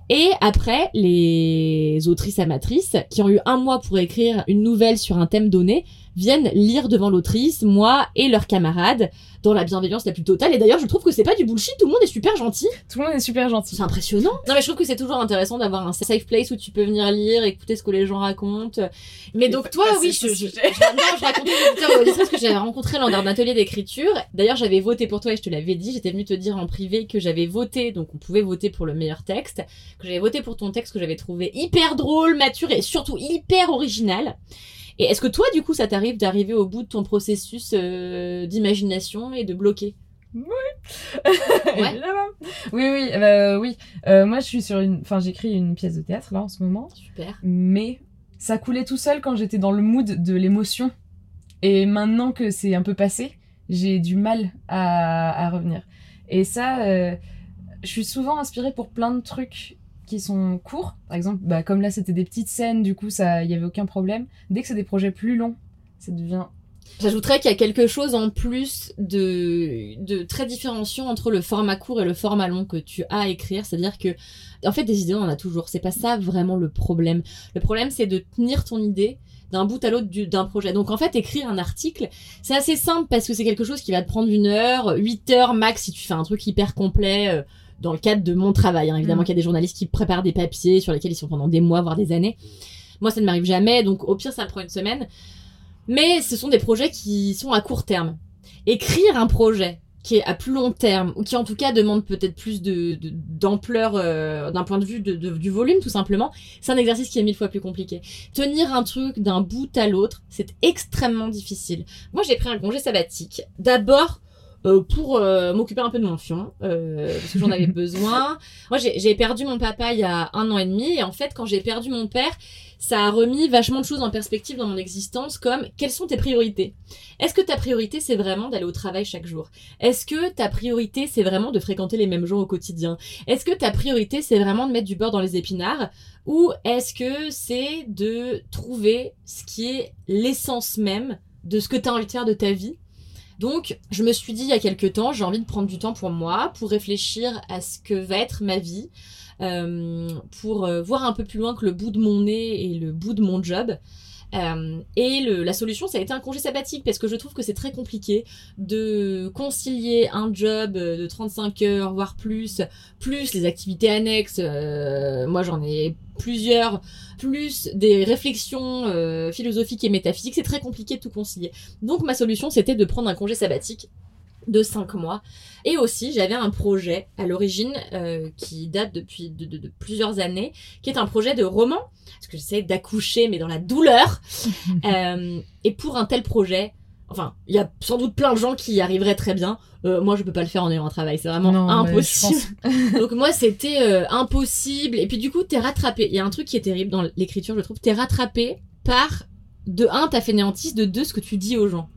Et après, les autrices amatrices, qui ont eu un mois pour écrire une nouvelle sur un thème donné, viennent lire devant l'autrice, moi et leurs camarades, dans la bienveillance la plus totale. Et d'ailleurs, je trouve que c'est pas du bullshit, tout le monde est super gentil. Tout le monde est super gentil. C'est impressionnant. Non, mais je trouve que c'est toujours intéressant d'avoir un safe place où tu peux venir lire, écouter ce que les gens racontent. Mais donc, toi, oui, je, je, je- je racontais aux auditeurs et auditrices que j'avais rencontré lors d'un atelier d'écriture. D'ailleurs, j'avais voté pour toi et je te l'avais dit. J'étais venue te dire en privé que j'avais voté, donc on pouvait voter pour le meilleur texte, que j'avais voté pour ton texte que j'avais trouvé hyper drôle, mature et surtout hyper original. Et est-ce que toi, du coup, ça t'arrive d'arriver au bout de ton processus euh, d'imagination et de bloquer? Ouais. Oui, oui, euh, oui. Euh, moi, je suis sur une. Enfin, j'écris une pièce de théâtre là en ce moment, Super. mais ça coulait tout seul quand j'étais dans le mood de l'émotion. Et maintenant que c'est un peu passé, j'ai du mal à, à revenir. Et ça, euh, je suis souvent inspirée pour plein de trucs qui sont courts. Par exemple, bah, comme là, c'était des petites scènes, du coup, ça, il y avait aucun problème. Dès que c'est des projets plus longs, ça devient J'ajouterais qu'il y a quelque chose en plus de, de très différenciant entre le format court et le format long que tu as à écrire. C'est-à-dire que, en fait, des idées, on en a toujours. C'est pas ça vraiment le problème. Le problème, c'est de tenir ton idée d'un bout à l'autre du- d'un projet. Donc, en fait, écrire un article, c'est assez simple parce que c'est quelque chose qui va te prendre une heure, huit heures max si tu fais un truc hyper complet. euh, dans le cadre de mon travail, hein. évidemment Mm. qu'il y a des journalistes qui préparent des papiers sur lesquels ils sont pendant des mois, voire des années. Moi, ça ne m'arrive jamais, donc au pire, ça me prend une semaine. Mais ce sont des projets qui sont à court terme. Écrire un projet qui est à plus long terme, ou qui en tout cas demande peut-être plus de de- d'ampleur euh, d'un point de vue de, de- du volume tout simplement, c'est un exercice qui est mille fois plus compliqué. Tenir un truc d'un bout à l'autre, c'est extrêmement difficile. Moi j'ai pris un congé sabbatique. D'abord euh, pour euh, m'occuper un peu de mon fion, euh, parce que j'en avais besoin. Moi, j'ai j'ai perdu mon papa il y a un an et demi, et en fait, quand j'ai perdu mon père, ça a remis vachement de choses en perspective dans mon existence, comme quelles sont tes priorités? Est-ce que ta priorité, c'est vraiment d'aller au travail chaque jour? Est-ce que ta priorité, c'est vraiment de fréquenter les mêmes gens au quotidien? Est-ce que ta priorité, c'est vraiment de mettre du beurre dans les épinards? Ou est-ce que c'est de trouver ce qui est l'essence même de ce que tu as envie de faire de ta vie? Donc, je me suis dit il y a quelques temps, j'ai envie de prendre du temps pour moi, pour réfléchir à ce que va être ma vie, euh, pour euh, voir un peu plus loin que le bout de mon nez et le bout de mon job. Euh, et la solution, ça a été un congé sabbatique parce que je trouve que c'est très compliqué de concilier un job de 35 heures, voire plus, plus les activités annexes. Euh, moi, j'en ai plusieurs, plus des réflexions euh, philosophiques et métaphysiques. C'est très compliqué de tout concilier. Donc, ma solution, c'était de prendre un congé sabbatique de 5 mois. Et aussi, j'avais un projet à l'origine euh, qui date depuis de, de- de plusieurs années, qui est un projet de roman, parce que j'essaie d'accoucher, mais dans la douleur. Euh, et pour un tel projet, enfin, il y a sans doute plein de gens qui y arriveraient très bien. Euh, moi, je peux pas le faire en ayant un travail, c'est vraiment Non, impossible. Donc moi, c'était euh, impossible. Et puis du coup, t'es rattrapé. Il y a un truc qui est terrible dans l'écriture, je trouve. T'es rattrapé par de un ta fainéantise, de deux ce que tu dis aux gens.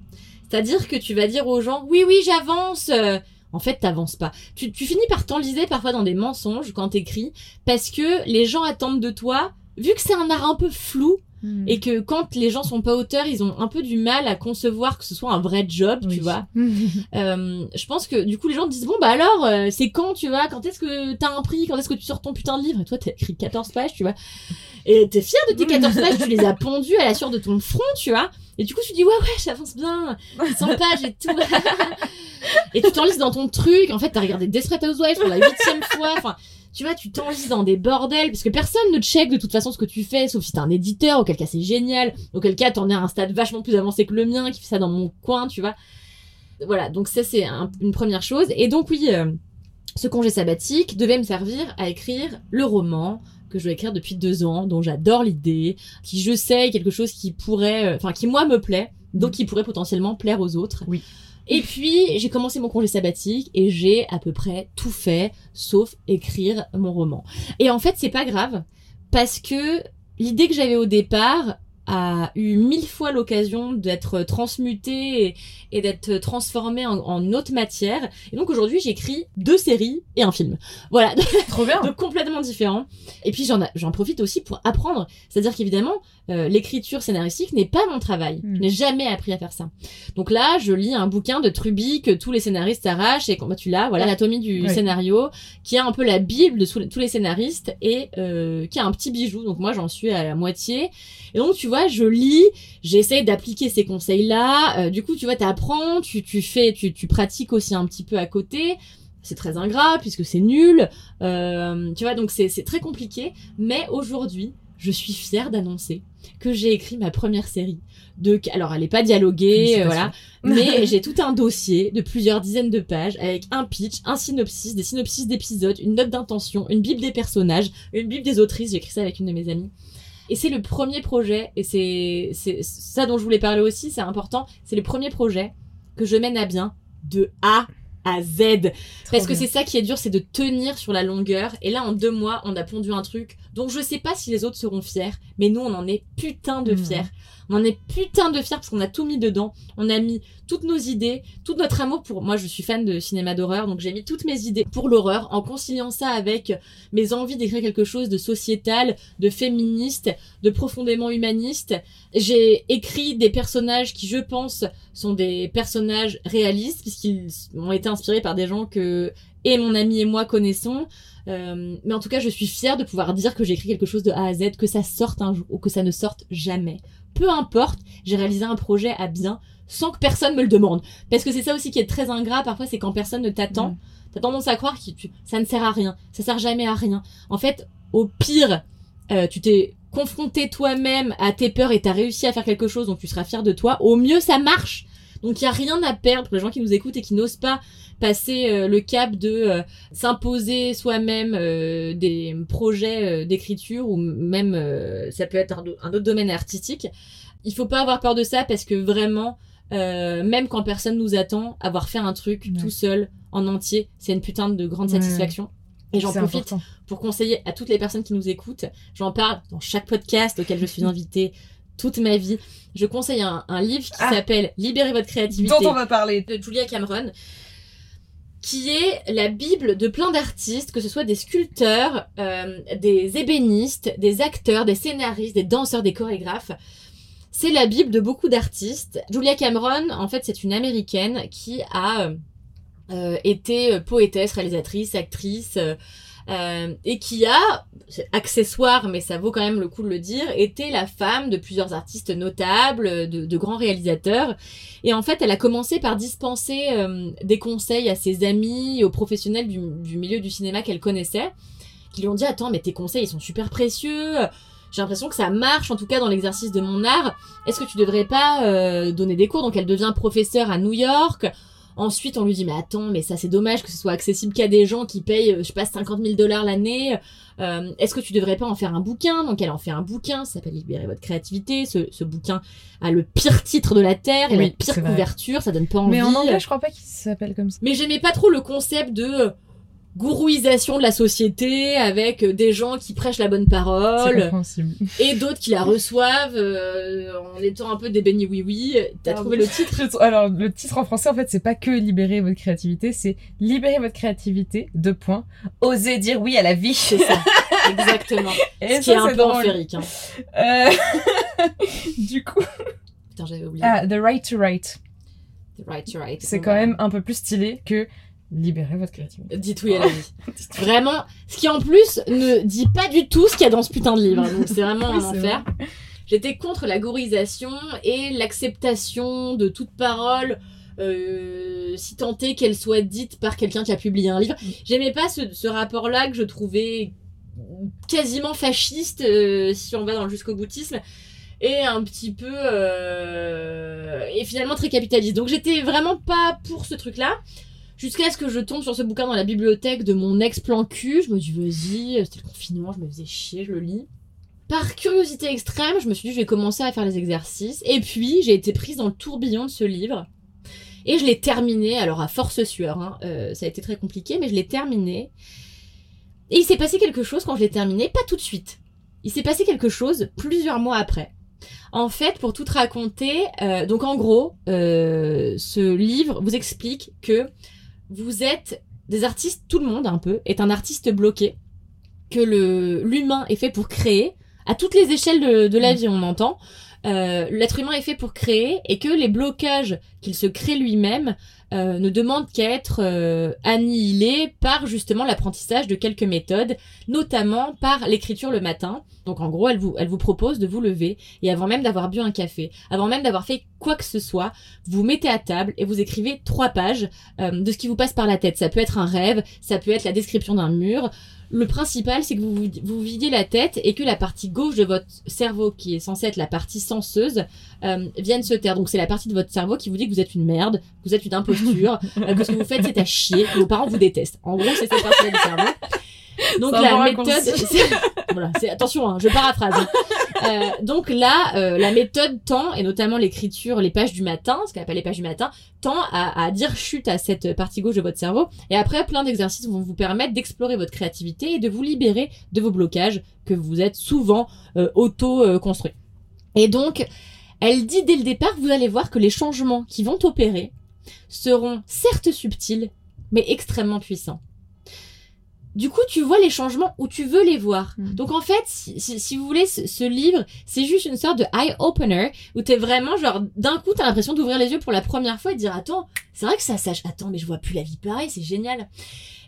C'est-à-dire que tu vas dire aux gens, oui, oui, j'avance. euh, En fait, t'avances pas. Tu, tu finis par t'enliser parfois dans des mensonges quand t'écris, parce que les gens attendent de toi, vu que c'est un art un peu flou, Hmm. et que quand les gens sont pas auteurs, ils ont un peu du mal à concevoir que ce soit un vrai job, tu vois. Euh, je pense que du coup les gens disent bon bah alors euh, c'est quand tu vois quand est-ce que t'as un prix quand est-ce que tu sors ton putain de livre? Et toi t'as écrit 14 pages tu vois. Et t'es fier de tes 14 pages tu les as pondues à la sueur de ton front tu vois. Et du coup tu dis ouais ouais j'avance bien 100 pages et tout. Et tu t'enlises dans ton truc. En fait t'as regardé Desperate Housewives pour la huitième fois. Enfin tu vois, tu t'enlises dans des bordels, parce que personne ne check de toute façon ce que tu fais, sauf si t'es un éditeur, auquel cas c'est génial, auquel cas t'en es à un stade vachement plus avancé que le mien, qui fait ça dans mon coin, tu vois. Voilà, donc ça c'est un- une première chose. Et donc oui, euh, ce congé sabbatique devait me servir à écrire le roman que je dois écrire depuis deux ans, dont j'adore l'idée, qui je sais est quelque chose qui pourrait, euh, enfin qui moi me plaît, donc qui pourrait potentiellement plaire aux autres. Oui. Et puis j'ai commencé mon congé sabbatique et j'ai à peu près tout fait, sauf écrire mon roman. Et en fait c'est pas grave parce que l'idée que j'avais au départ a eu mille fois l'occasion d'être transmutée et, et d'être transformée en, en autre matière. Et donc aujourd'hui, j'écris deux séries et un film. Voilà, Trop bien. donc complètement différent. Et puis j'en j'en profite aussi pour apprendre. C'est-à-dire qu'évidemment, euh, l'écriture scénaristique n'est pas mon travail. Mm. Je n'ai jamais appris à faire ça. Donc là, je lis un bouquin de Truby que tous les scénaristes arrachent et quand bah, tu l'as, voilà, l'anatomie du Oui. scénario, qui est un peu la bible de tous les scénaristes et euh, qui a un petit bijou. Donc moi, j'en suis à la moitié. Et donc tu vois, je lis, j'essaie d'appliquer ces conseils-là. Euh, du coup, tu vois, t'apprends, tu tu fais, tu tu pratiques aussi un petit peu à côté. C'est très ingrat puisque c'est nul. Euh, tu vois, donc c'est très compliqué. Mais aujourd'hui, je suis fière d'annoncer que j'ai écrit ma première série. De, alors, elle est pas dialoguée, euh, voilà, mais j'ai tout un dossier de plusieurs dizaines de pages avec un pitch, un synopsis, des synopsis d'épisodes, une note d'intention, une bible des personnages, une bible des autrices. J'ai écrit ça avec une de mes amies. Et c'est le premier projet, et c'est c'est ça dont je voulais parler aussi, c'est important. C'est le premier projet que je mène à bien de A à Z. Parce que c'est ça qui est dur, c'est de tenir sur la longueur. Et là, en deux mois, on a pondu un truc dont je sais pas si les autres seront fiers, mais nous, on en est putain de Mhm. fiers. On en est putain de fiers parce qu'on a tout mis dedans. On a mis toutes nos idées, tout notre amour pour. Moi, je suis fan de cinéma d'horreur, donc j'ai mis toutes mes idées pour l'horreur en conciliant ça avec mes envies d'écrire quelque chose de sociétal, de féministe, de profondément humaniste. J'ai écrit des personnages qui, je pense, sont des personnages réalistes puisqu'ils ont été inspirés par des gens que et mon ami et moi connaissons. Euh, mais en tout cas, je suis fière de pouvoir dire que j'ai écrit quelque chose de A à Z, que ça sorte un jour ou que ça ne sorte jamais. Peu importe, j'ai réalisé un projet à bien sans que personne me le demande. Parce que c'est ça aussi qui est très ingrat parfois, c'est quand personne ne t'attend. T'as tendance à croire que tu- ça ne sert à rien. Ça sert jamais à rien. En fait, au pire, euh, tu t'es confronté toi-même à tes peurs et t'as réussi à faire quelque chose dont tu seras fier de toi. Au mieux, ça marche. Donc il y a rien à perdre pour les gens qui nous écoutent et qui n'osent pas passer euh, le cap de euh, s'imposer soi-même euh, des projets d'écriture ou même ça peut être un, autre domaine artistique. Il faut pas avoir peur de ça parce que vraiment même quand personne nous attend, avoir fait un truc Ouais. tout seul, en entier, c'est une putain de grande Ouais. satisfaction. Et j'en profite important. pour conseiller à toutes les personnes qui nous écoutent. J'en parle dans chaque podcast auquel je suis invitée toute ma vie. Je conseille un, un livre qui Ah. s'appelle Libérez votre créativité Dont on va parler. de Julia Cameron, qui est la bible de plein d'artistes, que ce soit des sculpteurs, euh, des ébénistes, des acteurs, des scénaristes, des danseurs, des chorégraphes. C'est la bible de beaucoup d'artistes. Julia Cameron, en fait, c'est une américaine qui a euh, euh, été poétesse, réalisatrice, actrice, euh, euh, et qui a, accessoire, mais ça vaut quand même le coup de le dire, été la femme de plusieurs artistes notables, de, grands réalisateurs. Et en fait, elle a commencé par dispenser euh, des conseils à ses amis, aux professionnels du, du milieu du cinéma qu'elle connaissait, qui lui ont dit Attends, mais tes conseils, ils sont super précieux. J'ai l'impression que ça marche, en tout cas dans l'exercice de mon art. Est-ce que tu devrais pas euh, donner des cours? Donc, elle devient professeure à New York. Ensuite, on lui dit, mais attends, mais ça c'est dommage que ce soit accessible qu'à des gens qui payent, euh, je sais pas, 50 000 dollars l'année. Euh, Est-ce que tu devrais pas en faire un bouquin? Donc, elle en fait un bouquin, ça s'appelle Libérer votre créativité. Ce, ce bouquin a le pire titre de la Terre et Oui, la pire couverture, ça donne pas envie. Mais en anglais, je crois pas qu'il s'appelle comme ça. Mais j'aimais pas trop le concept de euh, gourouisation de la société avec euh, des gens qui prêchent la bonne parole et d'autres qui la reçoivent euh, en étant un peu des bénis oui oui. T'as trouvé le titre? Alors, le titre en français, en fait, c'est pas que libérer votre créativité, c'est libérer votre créativité, deux points, oser dire oui à la vie. C'est ça, exactement. Et Ce qui est un peu drôle. enférique. Hein. Euh, du coup, Putain, j'avais oublié. ah, The Right to Write, Right, c'est quand bah, même un peu plus stylé que libérer votre créativité. Dites oui à la vie. Vraiment, ce qui en plus ne dit pas du tout ce qu'il y a dans ce putain de livre. Donc c'est vraiment Oui, un enfer. J'étais contre la gourisation et l'acceptation de toute parole, euh, si tant est qu'elle soit dite par quelqu'un qui a publié un livre. J'aimais pas ce, ce rapport-là que je trouvais quasiment fasciste, euh, si on va dans le jusqu'au boutisme, et un petit peu... euh, et finalement très capitaliste. Donc j'étais vraiment pas pour ce truc-là. Jusqu'à ce que je tombe sur ce bouquin dans la bibliothèque de mon ex-plan cul, je me dis vas-y, c'était le confinement, je me faisais chier, je le lis. Par curiosité extrême, je me suis dit je vais commencer à faire les exercices. Et puis j'ai été prise dans le tourbillon de ce livre. Et je l'ai terminé, alors à force sueur, hein, euh, ça a été très compliqué, mais je l'ai terminé. Et il s'est passé quelque chose quand je l'ai terminé, pas tout de suite. Il s'est passé quelque chose plusieurs mois après. En fait, pour tout te raconter, euh, donc en gros, euh, ce livre vous explique que vous êtes des artistes, tout le monde un peu, est un artiste bloqué, que le l'humain est fait pour créer, à toutes les échelles de, de la Mm. vie, on entend. Euh, L'être humain est fait pour créer et que les blocages qu'il se crée lui-même euh, ne demandent qu'à être euh, annihilés par justement l'apprentissage de quelques méthodes, notamment par l'écriture le matin. Donc en gros, elle vous, elle vous propose de vous lever et avant même d'avoir bu un café, avant même d'avoir fait quoi que ce soit, vous mettez à table et vous écrivez trois pages euh, de ce qui vous passe par la tête. Ça peut être un rêve, ça peut être la description d'un mur. Le principal, c'est que vous, vous vidiez la tête et que la partie gauche de votre cerveau, qui est censée être la partie senseuse, euh, vienne se taire. Donc c'est la partie de votre cerveau qui vous dit que vous êtes une merde, que vous êtes une imposture, euh, que ce que vous faites c'est à chier, que vos parents vous détestent. En gros, c'est cette partie-là du cerveau. Donc la méthode, voilà, c'est attention, hein, je paraphrase. hein. Euh, donc là, euh, la méthode tend, et notamment l'écriture, les pages du matin, ce qu'on appelle les pages du matin, tend à, à dire chute à cette partie gauche de votre cerveau. Et après, plein d'exercices vont vous permettre d'explorer votre créativité et de vous libérer de vos blocages que vous êtes souvent euh, auto-construits. Et donc, elle dit dès le départ, vous allez voir que les changements qui vont opérer seront certes subtils, mais extrêmement puissants. Du coup, tu vois les changements où tu veux les voir. Mm. Donc en fait, si, si- si vous voulez, ce, ce livre, c'est juste une sorte de eye-opener où t'es vraiment genre, d'un coup, t'as l'impression d'ouvrir les yeux pour la première fois et de dire, attends, c'est vrai que ça sache, attends, mais je vois plus la vie pareil, c'est génial.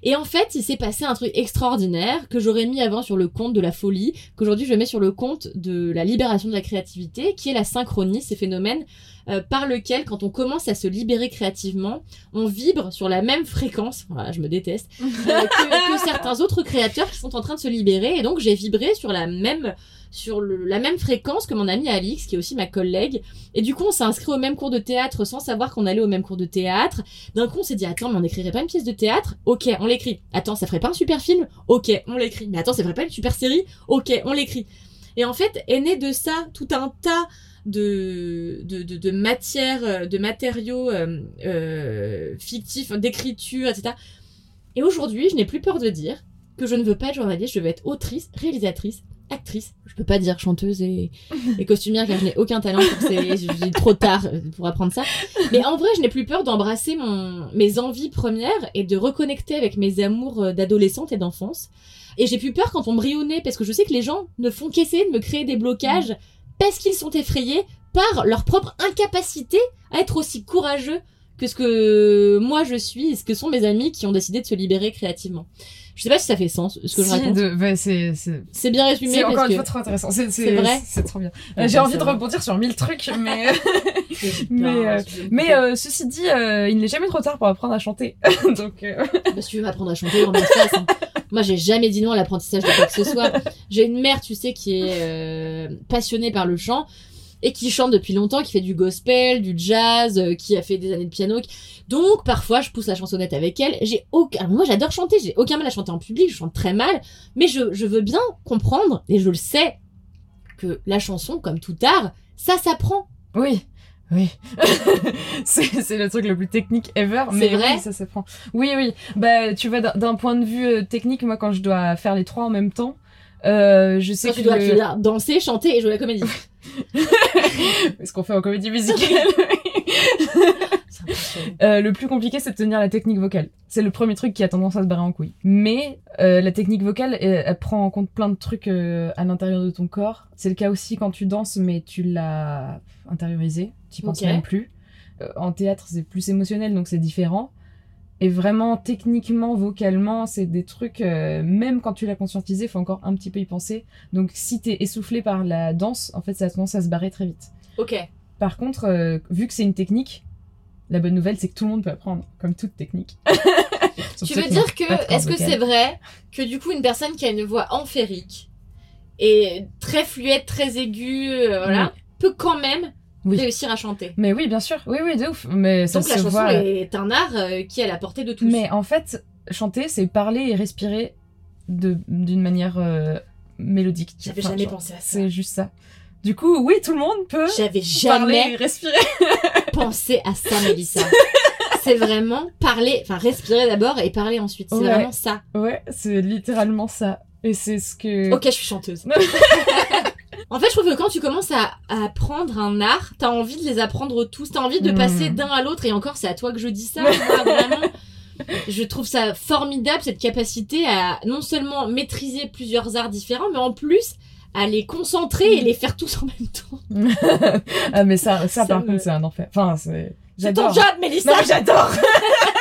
Et en fait, il s'est passé un truc extraordinaire que j'aurais mis avant sur le compte de la folie, qu'aujourd'hui je mets sur le compte de la libération de la créativité, qui est la synchronie, ces phénomènes euh, par lequel, quand on commence à se libérer créativement, on vibre sur la même fréquence, voilà, je me déteste, euh, que, que certains autres créateurs qui sont en train de se libérer. Et donc j'ai vibré sur la même sur la même fréquence que mon ami Alix, qui est aussi ma collègue. Et du coup, on s'est inscrit au même cours de théâtre sans savoir qu'on allait au même cours de théâtre. D'un coup, on s'est dit, attends, mais on n'écrirait pas une pièce de théâtre? Ok, on l'écrit. Attends, ça ferait pas un super film? Ok, on l'écrit. Mais attends, ça ferait pas une super série? Ok, on l'écrit. Et en fait, est né de ça tout un tas de, de, de, matières, de matériaux euh, euh, fictifs, d'écriture, etc. Et aujourd'hui, je n'ai plus peur de dire que je ne veux pas être journaliste, je veux être autrice, réalisatrice, actrice. Je peux pas dire chanteuse et, costumière car je n'ai aucun talent pour ces, j'ai trop tard pour apprendre ça. Mais en vrai, je n'ai plus peur d'embrasser mon, mes envies premières et de reconnecter avec mes amours euh, d'adolescente et d'enfance. Et j'ai plus peur quand on me parce que je sais que les gens ne font qu'essayer de me créer des blocages parce qu'ils sont effrayés par leur propre incapacité à être aussi courageux que ce que moi je suis et ce que sont mes amis qui ont décidé de se libérer créativement. Je sais pas si ça fait sens ce que je Si, raconte. de- ouais, c'est bien résumé c'est encore une fois trop intéressant. C'est C'est vrai C'est trop bien. Euh, J'ai ça envie de rebondir sur mille trucs, mais mais, euh, mais euh, ceci dit, il n'est jamais trop tard pour apprendre à chanter. Donc Bah, si tu veux m'apprendre à chanter, on. Hein. Moi, j'ai jamais dit non à l'apprentissage de quoi que ce soit. J'ai une mère, tu sais, qui est passionnée par le chant et qui chante depuis longtemps, qui fait du gospel, du jazz, euh, qui a fait des années de piano. Donc, parfois, je pousse la chansonnette avec elle. J'ai aucun, moi, j'adore chanter. J'ai aucun mal à chanter en public. Je chante très mal, mais je, je veux bien comprendre et je le sais que la chanson, comme tout art, ça s'apprend. oui. Oui, c'est c'est le truc le plus technique ever. C'est Mais vrai oui, ça s'apprend. Oui, oui. Bah, tu vois, d'un- d'un point de vue euh, technique, moi, quand je dois faire les trois en même temps, euh, je sais que tu dois le- danser, chanter et jouer la comédie. ce qu'on fait en comédie musicale. Euh, le plus compliqué, c'est de tenir la technique vocale. C'est le premier truc qui a tendance à se barrer en couille. Mais euh, la technique vocale, elle, elle prend en compte plein de trucs euh, à l'intérieur de ton corps. C'est le cas aussi quand tu danses, mais tu l'as intériorisé. Tu penses Ok. même plus. Euh, en théâtre, c'est plus émotionnel, donc c'est différent. Et vraiment, techniquement, vocalement, c'est des trucs, euh, même quand tu l'as conscientisé, faut encore un petit peu y penser. Donc si t'es essoufflé par la danse, en fait, ça a tendance à se barrer très vite. Ok. Par contre, euh, vu que c'est une technique, la bonne nouvelle, c'est que tout le monde peut apprendre, comme toute technique. Tu veux dire que, est-ce que c'est vrai que du coup, une personne qui a une voix amphérique et très fluette, très aiguë, euh, voilà, peut quand même Oui. réussir à chanter Mais oui, bien sûr. Oui, oui, de ouf. Mais ça Donc la chanson voit. est un art euh, qui est à la portée de tous. Mais en fait, chanter, c'est parler et respirer d'une manière euh, mélodique. J'avais Enfin, jamais genre, pensé à ça. C'est juste ça. Du coup, oui, tout le monde peut J'avais parler et jamais respirer. pensé à ça, Mélissa. c'est vraiment parler, enfin respirer d'abord et parler ensuite. C'est Ouais. vraiment ça. Ouais, c'est littéralement ça. Et c'est ce que. Ok, je suis chanteuse. En fait, je trouve que quand tu commences à, à apprendre un art, t'as envie de les apprendre tous, t'as envie de passer d'un à l'autre, et encore, c'est à toi que je dis ça, vraiment. Je trouve ça formidable, cette capacité à non seulement maîtriser plusieurs arts différents, mais en plus, à les concentrer et les faire tous en même temps. ah, mais ça, ça, Ça par me- contre, c'est un enfer. Enfin, c'est. C'est ton J'adore. job, Mélissa! Non, j'adore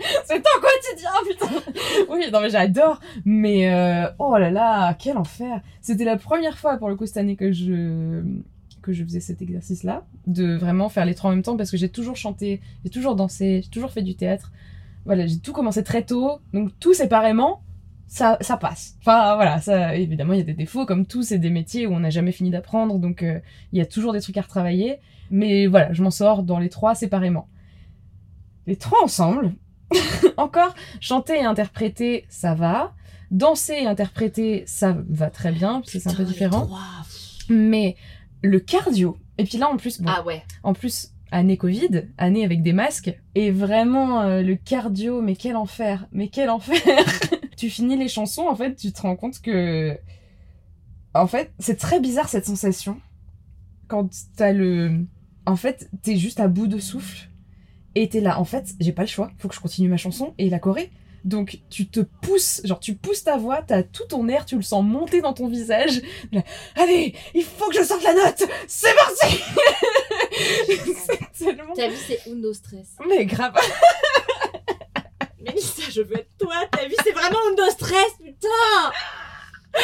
C'est ton quotidien, putain Oui, non, mais j'adore Mais, euh, oh là là, quel enfer C'était la première fois, pour le coup, cette année que je que je faisais cet exercice-là, de vraiment faire les trois en même temps, parce que j'ai toujours chanté, j'ai toujours dansé, j'ai toujours fait du théâtre. Voilà, j'ai tout commencé très tôt, donc tout séparément, ça, ça passe. Enfin, voilà, ça, évidemment, il y a des défauts, comme tout, c'est des métiers où on n'a jamais fini d'apprendre, donc euh, il y a toujours des trucs à retravailler. Mais voilà, je m'en sors dans les trois séparément. Les trois ensemble, encore, chanter et interpréter, ça va. Danser et interpréter, ça va très bien, parce que c'est un peu différent. Mais le cardio, et puis là en plus, bon, Ah ouais. en plus, année Covid, année avec des masques, et vraiment euh, le cardio, mais quel enfer, mais quel enfer Tu finis les chansons, en fait, tu te rends compte que... En fait, c'est très bizarre cette sensation, quand t'as le... En fait, t'es juste à bout de souffle, et t'es là, en fait, j'ai pas le choix, faut que je continue ma chanson, et la choré. Donc tu te pousses, genre tu pousses ta voix, t'as tout ton air, tu le sens monter dans ton visage. Là, Allez, il faut que je sorte la note, c'est parti tellement... Ta vie, c'est Uno Stress. Mais grave. Mélissa, je veux être toi. Ta vie, c'est vraiment Uno Stress, putain!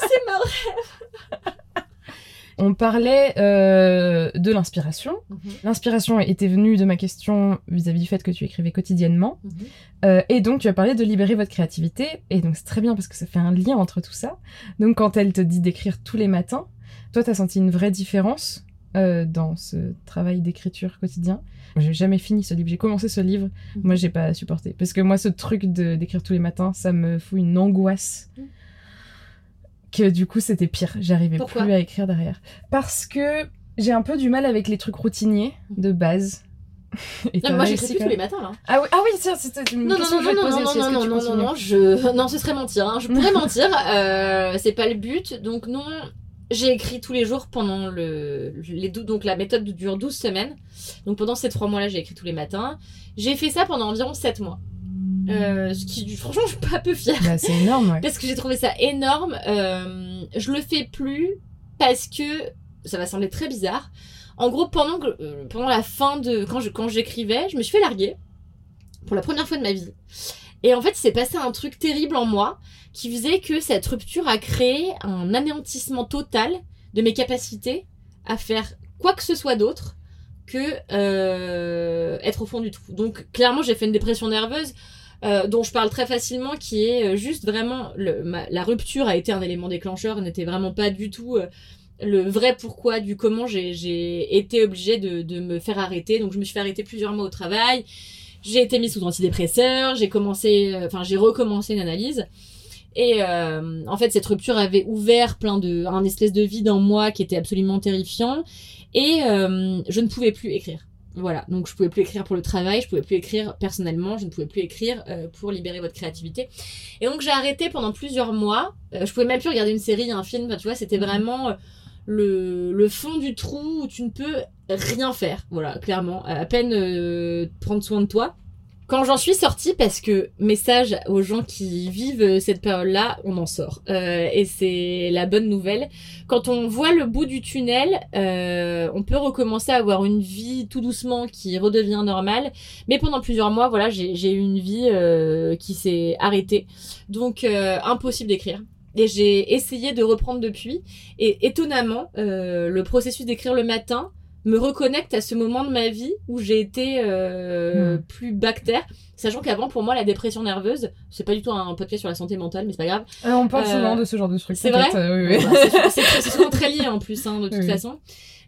c'est marrant. On parlait euh, de l'inspiration. Mhm, L'inspiration était venue de ma question vis-à-vis du fait que tu écrivais quotidiennement. mhm. Euh, et donc tu as parlé de libérer votre créativité. Et donc c'est très bien parce que ça fait un lien entre tout ça. Donc quand elle te dit d'écrire tous les matins, toi t'as senti une vraie différence euh, dans ce travail d'écriture quotidien? J'ai jamais fini ce livre. J'ai commencé ce livre. Mhm. Moi j'ai pas supporté. Parce que moi ce truc de d'écrire tous les matins, ça me fout une angoisse. Mhm. Que du coup c'était pire. J'arrivais plus à écrire derrière. Parce que j'ai un peu du mal avec les trucs routiniers de base. Et Non, moi j'écris tous les matins là. Ah oui, ah oui tiens, c'était une Non, non, question non, que je non, te non, poser non, aussi. non, non, non, non, non, je... non, ce serait mentir. Hein. Je pourrais mentir, euh, c'est pas le but. Donc non, j'ai écrit tous les jours pendant le... les dou- donc la méthode dure 12 semaines. Donc pendant ces trois mois-là, j'ai écrit tous les matins. J'ai fait ça pendant environ 7 mois. Euh, ce qui, franchement, je suis pas peu fière. Bah, c'est énorme, ouais. Parce que j'ai trouvé ça énorme. Euh, je le fais plus parce que ça va sembler très bizarre. En gros, pendant, que- euh, pendant la fin de. Quand je- quand j'écrivais, je me suis fait larguer. Pour la première fois de ma vie. Et en fait, il s'est passé un truc terrible en moi qui faisait que cette rupture a créé un anéantissement total de mes capacités à faire quoi que ce soit d'autre que euh, être au fond du trou. Donc clairement, j'ai fait une dépression nerveuse euh, dont je parle très facilement, qui est euh, juste vraiment le, ma- la rupture a été un élément déclencheur, n'était vraiment pas du tout euh, le vrai pourquoi du comment j'ai été obligée de, de me faire arrêter. Donc je me suis fait arrêter plusieurs mois au travail. J'ai été mise sous antidépresseur, j'ai commencé, euh, enfin j'ai recommencé une analyse. Et euh, en fait, cette rupture avait ouvert plein de, un espèce de vide en moi qui était absolument terrifiant. Et euh, je ne pouvais plus écrire. Voilà, donc je pouvais plus écrire pour le travail, je pouvais plus écrire personnellement, je ne pouvais plus écrire euh, pour libérer votre créativité. Et donc j'ai arrêté pendant plusieurs mois. Euh, je pouvais même plus regarder une série, un film. Enfin, tu vois, c'était vraiment euh, le, le fond du trou où tu ne peux rien faire. Voilà, clairement, à peine euh, prendre soin de toi. Quand j'en suis sortie, parce que message aux gens qui vivent cette période-là, on en sort. Euh, et c'est la bonne nouvelle. Quand on voit le bout du tunnel, euh, on peut recommencer à avoir une vie tout doucement qui redevient normale. Mais pendant plusieurs mois, voilà, j'ai eu une vie euh, qui s'est arrêtée. Donc, euh, impossible d'écrire. Et j'ai essayé de reprendre depuis. Et étonnamment, euh, le processus d'écrire le matin me reconnecte à ce moment de ma vie où j'ai été euh, Hmm. plus bactère. Sachant qu'avant, pour moi, la dépression nerveuse, c'est pas du tout un podcast sur la santé mentale, mais c'est pas grave. Euh, on parle Euh, souvent de ce genre de trucs. c'est vrai euh, oui, oui. Bah, c'est- souvent très lié en plus, hein, de toute Oui. façon.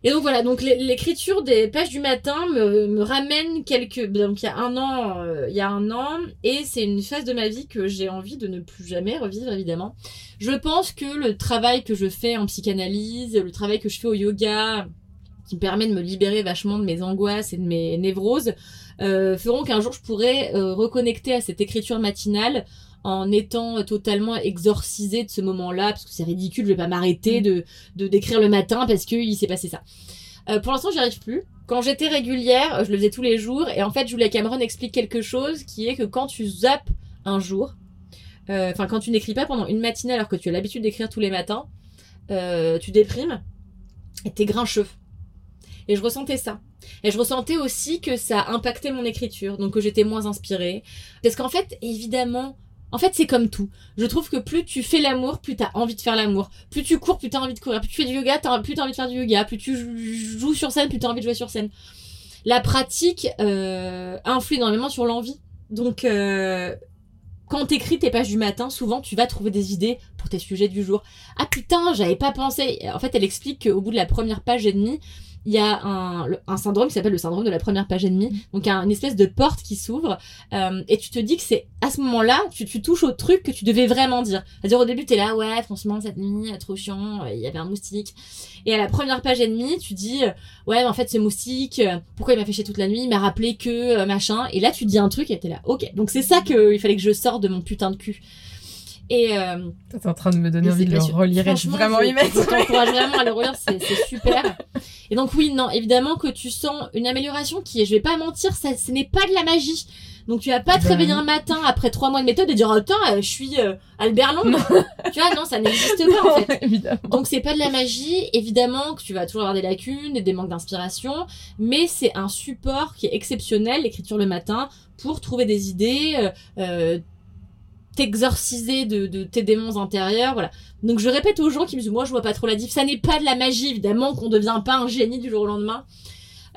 Et donc voilà, donc l'é- l'écriture des pages du matin me, me ramène quelques. Donc il y a un an, il y a un an, et c'est une phase de ma vie que j'ai envie de ne plus jamais revivre évidemment. Je pense que le travail que je fais en psychanalyse, le travail que je fais au yoga, qui me permet de me libérer vachement de mes angoisses et de mes névroses, euh, feront qu'un jour je pourrai euh, reconnecter à cette écriture matinale en étant totalement exorcisée de ce moment-là, parce que c'est ridicule, je vais pas m'arrêter Mm. de de d'écrire le matin parce que il s'est passé ça. Euh, pour l'instant, j'y arrive plus. Quand j'étais régulière, euh, je le faisais tous les jours, et en fait, Julia Cameron explique quelque chose qui est que quand tu zappes un jour, euh, enfin quand tu n'écris pas pendant une matinée alors que tu as l'habitude d'écrire tous les matins, euh, tu déprimes et t'es grincheux. Et je ressentais ça. Et je ressentais aussi que ça impactait mon écriture, donc que j'étais moins inspirée. Parce qu'en fait, évidemment, en fait, c'est comme tout. Je trouve que plus tu fais l'amour, plus t'as envie de faire l'amour. Plus tu cours, plus t'as envie de courir. Plus tu fais du yoga, plus t'as envie de faire du yoga. Plus tu jou- joues sur scène, plus t'as envie de jouer sur scène. La pratique euh, influe énormément sur l'envie. Donc, euh, quand t'écris tes pages du matin, souvent tu vas trouver des idées pour tes sujets du jour. Ah putain, j'avais pas pensé. En fait, elle explique qu'au bout de la première page et demie, il y a un, un syndrome qui s'appelle le syndrome de la première page et demie. Donc, il y a une espèce de porte qui s'ouvre euh, et tu te dis que c'est à ce moment-là, tu, tu touches au truc que tu devais vraiment dire. C'est-à-dire au début, t'es là, ouais, franchement, cette nuit, euh, trop chiant, euh, il y avait un moustique. Et à la première page et demie, tu dis, euh, ouais, mais en fait, ce moustique, pourquoi il m'a fait chier toute la nuit Il m'a rappelé que machin. Et là, tu dis un truc et t'es là, ok. Donc c'est ça qu'il fallait que je sorte de mon putain de cul. Et euh, T'es en train de me donner envie de le relire et je vraiment y mettre. Je t'encourage vraiment à le relire, c'est c'est super. Et donc oui, non, évidemment que tu sens une amélioration qui est, je vais pas mentir, ça, ce n'est pas de la magie. Donc tu vas pas te Ben réveiller non. un matin après trois mois de méthode et dire oh, attends, euh, je suis euh, Albert Londres. tu vois, non, ça n'existe pas en fait. Évidemment. Donc c'est pas de la magie, évidemment que tu vas toujours avoir des lacunes et des manques d'inspiration, mais c'est un support qui est exceptionnel, l'écriture le matin, pour trouver des idées, euh, euh, t'exorciser de, de tes démons intérieurs, voilà. Donc je répète aux gens qui me disent moi je vois pas trop la diff, ça n'est pas de la magie évidemment qu'on devient pas un génie du jour au lendemain.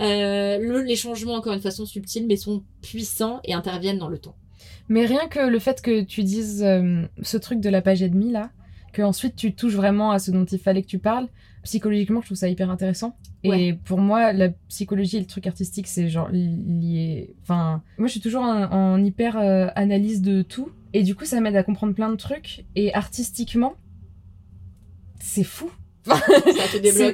Euh, le- les changements encore une fois sont subtils mais sont puissants et interviennent dans le temps. Mais rien que le fait que tu dises euh, ce truc de la page et demie là, que ensuite tu touches vraiment à ce dont il fallait que tu parles, psychologiquement je trouve ça hyper intéressant. Et pour moi, la psychologie et le truc artistique, c'est genre li- lié. Enfin, moi je suis toujours en, en hyper euh, analyse de tout. Et du coup, ça m'aide à comprendre plein de trucs. Et artistiquement, c'est fou.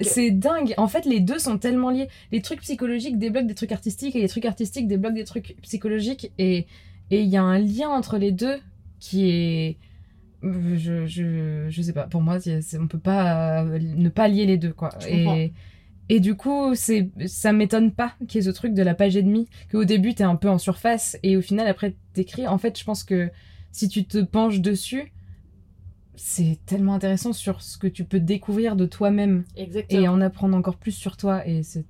C'est dingue. En fait, les deux sont tellement liés. Les trucs psychologiques débloquent des trucs artistiques et les trucs artistiques débloquent des trucs psychologiques. Et et il y a un lien entre les deux qui est. Je, je, je sais pas. Pour moi, on peut pas euh, ne pas lier les deux, quoi. Je comprends. Et, et du coup, c'est ça m'étonne pas qu'il y ait ce truc de la page et demie. Qu'au début, t'es un peu en surface et au final, après, t'écris. En fait, je pense que si tu te penches dessus, c'est tellement intéressant sur ce que tu peux découvrir de toi-même Exactement. et en apprendre encore plus sur toi et c'est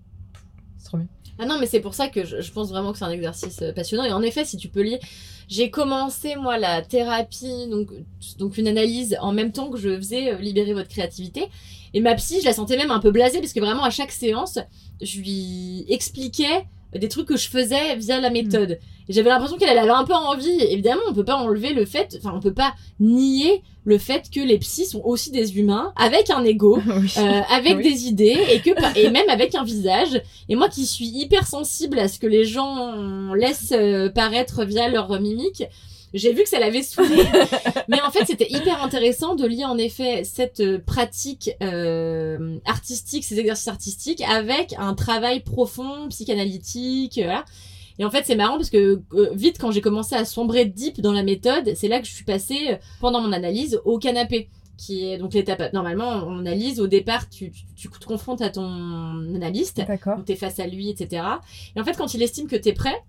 trop bien. Ah non, mais c'est pour ça que je, je pense vraiment que c'est un exercice euh, passionnant. Et en effet, si tu peux lire, j'ai commencé moi la thérapie, donc, donc une analyse en même temps que je faisais euh, libérer votre créativité. Et ma psy, je la sentais même un peu blasée parce que vraiment à chaque séance, je lui expliquais des trucs que je faisais via la méthode. Et j'avais l'impression qu'elle elle avait un peu envie. Évidemment, on peut pas enlever le fait, enfin, on peut pas nier le fait que les psys sont aussi des humains avec un ego. Oui. Euh, avec Oui. des idées et que et même avec un visage et moi qui suis hyper sensible à ce que les gens laissent euh, paraître via leur mimique j'ai vu que ça l'avait saoulé mais en fait c'était hyper intéressant de lier en effet cette pratique euh, artistique ces exercices artistiques avec un travail profond psychanalytique euh, voilà et en fait, c'est marrant parce que euh, vite, quand j'ai commencé à sombrer deep dans la méthode, c'est là que je suis passée euh, pendant mon analyse au canapé qui est donc l'étape. Normalement, en analyse, au départ, tu, tu, tu te confrontes à ton analyste, D'accord. donc t'es face à lui, etc. Et en fait, quand il estime que t'es prêt,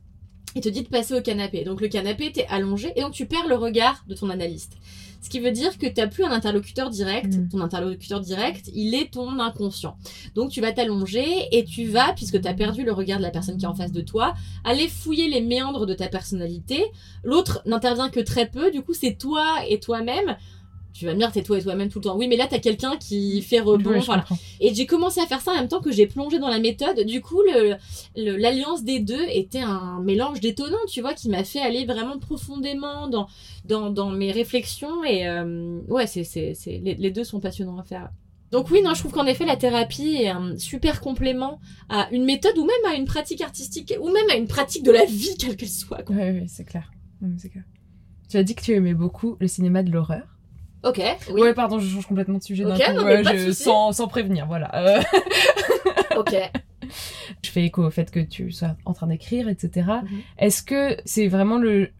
il te dit de passer au canapé. Donc le canapé, t'es allongé et donc tu perds le regard de ton analyste. Ce qui veut dire que t'as plus un interlocuteur direct. Mm. Ton interlocuteur direct, il est ton inconscient. Donc tu vas t'allonger et tu vas, puisque t'as perdu le regard de la personne qui est en face de toi, aller fouiller les méandres de ta personnalité. L'autre n'intervient que très peu. Du coup, c'est toi et toi-même. Tu vas me dire, t'es toi et toi-même tout le temps. Oui, mais là, t'as quelqu'un qui fait rebond. Oui, voilà. Et j'ai commencé à faire ça en même temps que j'ai plongé dans la méthode. Du coup, le- le- l'alliance des deux était un mélange détonnant, tu vois, qui m'a fait aller vraiment profondément dans, dans, dans mes réflexions. Et euh, ouais, c'est, c'est, les, les deux sont passionnants à faire. Donc oui, non, je trouve qu'en effet, la thérapie est un super complément à une méthode ou même à une pratique artistique ou même à une pratique de la vie, quelle qu'elle soit. quoi. Oui, oui, c'est clair. Oui, c'est clair. Tu as dit que tu aimais beaucoup le cinéma de l'horreur. Ok, oui, Ouais, pardon, je change complètement de sujet d'un Ok, coup. non, mais Ouais, je- sans, sans prévenir, voilà. Euh, ok. je fais écho au fait que tu sois en train d'écrire, etc. Mhm. Est-ce que c'est vraiment le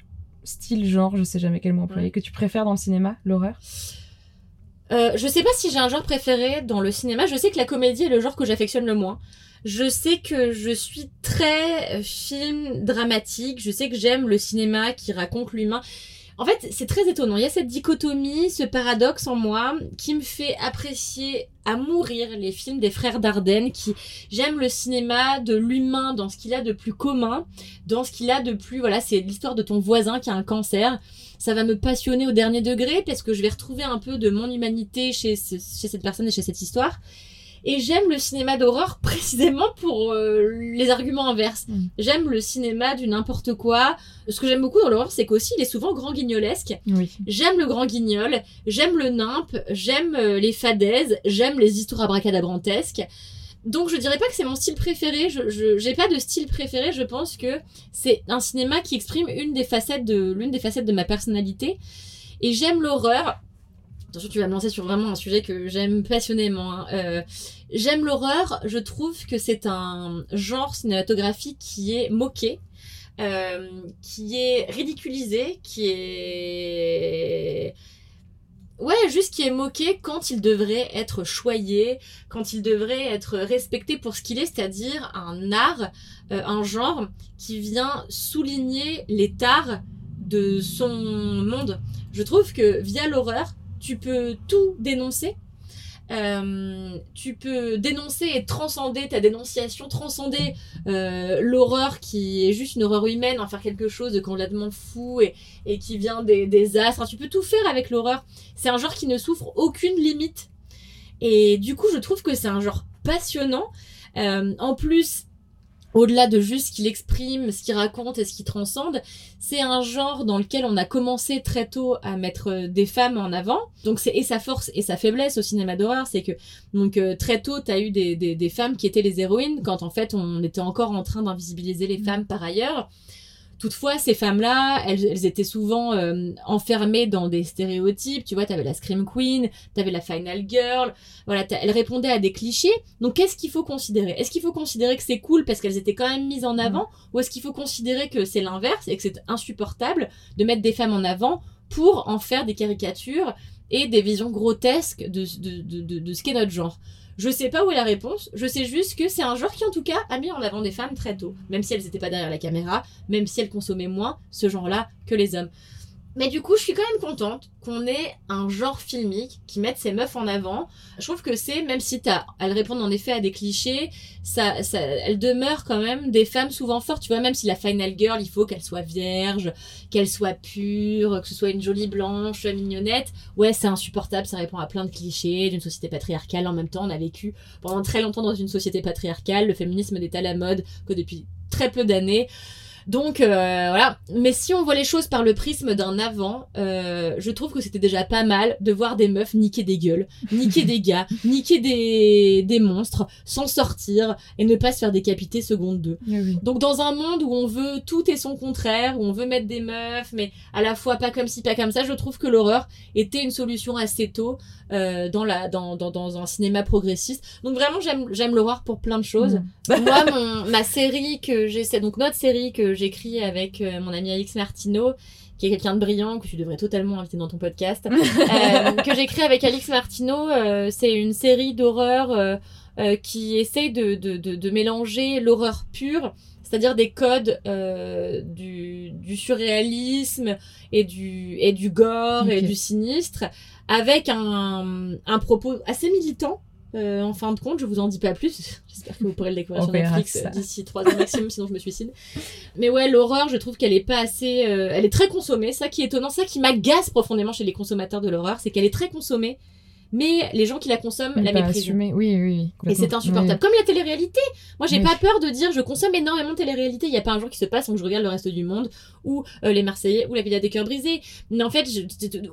style, genre, je sais jamais quel mot employer, Ouais. que tu préfères dans le cinéma, l'horreur? Euh, je sais pas si j'ai un genre préféré dans le cinéma. Je sais que la comédie est le genre que j'affectionne le moins. Je sais que je suis très film dramatique. Je sais que j'aime le cinéma qui raconte l'humain. En fait, c'est très étonnant. Il y a cette dichotomie, ce paradoxe en moi qui me fait apprécier à mourir les films des frères Dardenne qui j'aime le cinéma de l'humain dans ce qu'il a de plus commun, dans ce qu'il a de plus voilà, c'est l'histoire de ton voisin qui a un cancer ça va me passionner au dernier degré parce que je vais retrouver un peu de mon humanité chez, chez cette personne et chez cette histoire. Et j'aime le cinéma d'horreur précisément pour euh, les arguments inverses. Mm. J'aime le cinéma du n'importe quoi. Ce que j'aime beaucoup dans l'horreur, c'est qu'aussi il est souvent grand guignolesque. Oui. J'aime le grand guignol, j'aime le nimp, j'aime euh, les fadaises, j'aime les histoires abracadabrantesques. Donc je dirais pas que c'est mon style préféré, je je- j'ai pas de style préféré, je pense que c'est un cinéma qui exprime une des facettes de l'une des facettes de ma personnalité et j'aime l'horreur. Attention, tu vas me lancer sur vraiment un sujet que j'aime passionnément. hein. Euh, j'aime l'horreur, je trouve que c'est un genre cinématographique qui est moqué, euh, qui est ridiculisé, qui est ouais juste qui est moqué quand il devrait être choyé, quand il devrait être respecté pour ce qu'il est, c'est-à-dire un art, euh, un genre qui vient souligner les de son monde. Je trouve que via l'horreur, tu peux tout dénoncer. Euh, tu peux dénoncer et transcender ta dénonciation, transcender euh, l'horreur qui est juste une horreur humaine, en faire quelque chose de complètement fou et, qui vient des, des astres. Tu peux tout faire avec l'horreur. C'est un genre qui ne souffre aucune limite. Et du coup, je trouve que c'est un genre passionnant. Euh, en plus, au-delà de juste ce qu'il exprime, ce qu'il raconte et ce qu'il transcende, c'est un genre dans lequel on a commencé très tôt à mettre euh, des femmes en avant. Donc c'est et sa force et sa faiblesse au cinéma d'horreur, c'est que donc euh, très tôt t'as eu des, des, des femmes qui étaient les héroïnes quand en fait on était encore en train d'invisibiliser les femmes par ailleurs. Toutefois, ces femmes-là, elles, étaient souvent euh, enfermées dans des stéréotypes. Tu vois, t'avais la Scream Queen, t'avais la Final Girl. Voilà, elles répondaient à des clichés. Donc, qu'est-ce qu'il faut considérer? Est-ce qu'il faut considérer que c'est cool parce qu'elles étaient quand même mises en avant? Ou est-ce qu'il faut considérer que c'est l'inverse et que c'est insupportable de mettre des femmes en avant pour en faire des caricatures et des visions grotesques de, de ce qu'est notre genre? Je sais pas où est la réponse, je sais juste que c'est un genre qui en tout cas a mis en avant des femmes très tôt, même si elles n'étaient pas derrière la caméra, même si elles consommaient moins ce genre-là que les hommes. Mais du coup, je suis quand même contente qu'on ait un genre filmique qui mette ces meufs en avant. Je trouve que c'est, même si t'as, elles répondent en effet à des clichés, ça, ça, elles demeurent quand même des femmes souvent fortes. Tu vois, même si la final girl, il faut qu'elle soit vierge, qu'elle soit pure, que ce soit une jolie blanche, mignonnette. Ouais, c'est insupportable, ça répond à plein de clichés d'une société patriarcale. En même temps, on a vécu pendant très longtemps dans une société patriarcale. Le féminisme n'est à la mode que depuis très peu d'années. Donc euh, voilà, mais si on voit les choses par le prisme d'un avant, euh, je trouve que c'était déjà pas mal de voir des meufs niquer des gueules, niquer des gars, niquer des, des monstres, s'en sortir et ne pas se faire décapiter seconde deux. Donc dans un monde où on veut tout et son contraire, où on veut mettre des meufs, mais à la fois pas comme ci, pas comme ça, je trouve que l'horreur était une solution assez tôt euh, dans, la, dans, dans, dans un cinéma progressiste. Donc vraiment j'aime j'aime l'horreur pour plein de choses. Moi, mon, ma série que j'essaie, donc notre série que j'écris avec euh, mon ami Alix Martineau, qui est quelqu'un de brillant que tu devrais totalement inviter dans ton podcast, euh, que j'écris avec Alix Martineau, euh, c'est une série d'horreur qui essaye de, de, de, de mélanger l'horreur pure, c'est-à-dire des codes euh, du, du surréalisme et du, et du gore et du sinistre, avec un, un propos assez militant. Euh, en fin de compte, je vous en dis pas plus. J'espère que vous pourrez le découvrir sur Netflix euh, d'ici trois ans maximum, sinon je me suicide. Mais ouais, l'horreur, je trouve qu'elle est pas assez. euh, elle est très consommée. Ça qui est étonnant, ça qui m'agace profondément chez les consommateurs de l'horreur, c'est qu'elle est très consommée, mais les gens qui la consomment la méprisent. Oui, oui, oui. Et c'est insupportable. Comme la télé-réalité. Moi, j'ai Oui. pas peur de dire je consomme énormément de télé-réalité. Il y a pas un jour qui se passe sans que je regarde le reste du monde, ou euh, les Marseillais, ou la Villa des cœurs brisés. Mais en fait,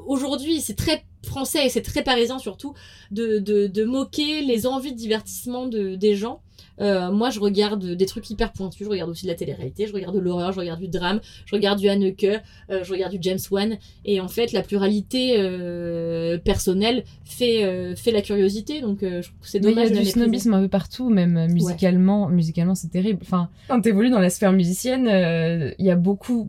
aujourd'hui, c'est très français et c'est très parisien surtout de, de, de moquer les envies de divertissement de, des gens. Euh, moi, je regarde des trucs hyper pointus. Je regarde aussi de la télé-réalité. Je regarde de l'horreur. Je regarde du drame. Je regarde du Haneke. euh, je regarde du James Wan. Et en fait, la pluralité euh, personnelle fait, fait la curiosité. Donc, je trouve que c'est Mais il y dommage a du snobisme un peu partout, même musicalement. Musicalement, c'est terrible. Enfin, quand t'évolues dans la sphère musicienne, il y a beaucoup.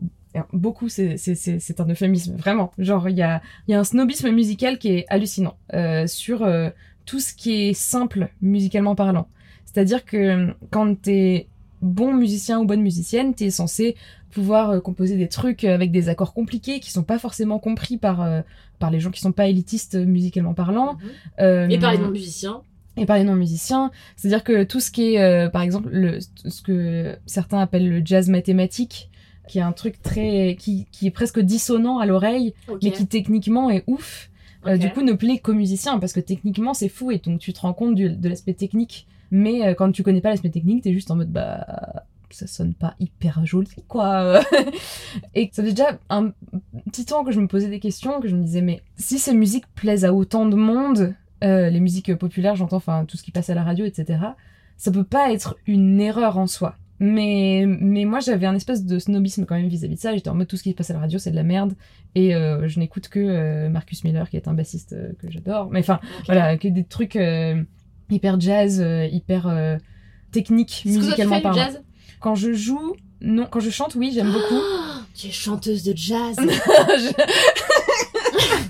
Beaucoup, c'est un euphémisme, vraiment. Genre, il y a, il y a un snobisme musical qui est hallucinant euh, sur euh, tout ce qui est simple musicalement parlant. C'est-à-dire que euh, quand t'es bon musicien ou bonne musicienne, t'es censé pouvoir euh, composer des trucs avec des accords compliqués qui sont pas forcément compris par, euh, par les gens qui sont pas élitistes euh, musicalement parlant. Mhm. Euh, Et par les non-musiciens. et par les non-musiciens. C'est-à-dire que tout ce qui est, euh, par exemple, le, ce que certains appellent le jazz mathématique, qui est un truc très, qui, qui est presque dissonant à l'oreille, mais qui techniquement est ouf, euh, du coup ne plaît qu'aux musiciens, parce que techniquement c'est fou, et donc tu te rends compte du- de l'aspect technique. Mais euh, quand tu connais pas l'aspect technique, t'es juste en mode, bah, ça sonne pas hyper joli, quoi. et ça fait déjà un petit temps que je me posais des questions, que je me disais, mais si ces musiques plaisent à autant de monde, euh, les musiques populaires, j'entends, enfin, tout ce qui passe à la radio, etc., ça peut pas être une erreur en soi. Mais, mais moi, j'avais un espèce de snobisme quand même vis-à-vis de ça. J'étais en mode tout ce qui passe à la radio, c'est de la merde. Et euh, je n'écoute que euh, Marcus Miller, qui est un bassiste que j'adore. Mais enfin, voilà, que des trucs hyper jazz, euh, hyper euh, techniques, Est-ce que toi, tu musicalement fais parlant. jazz? Quand je joue, non. Quand je chante, oui, j'aime beaucoup. Oh, tu es chanteuse de jazz.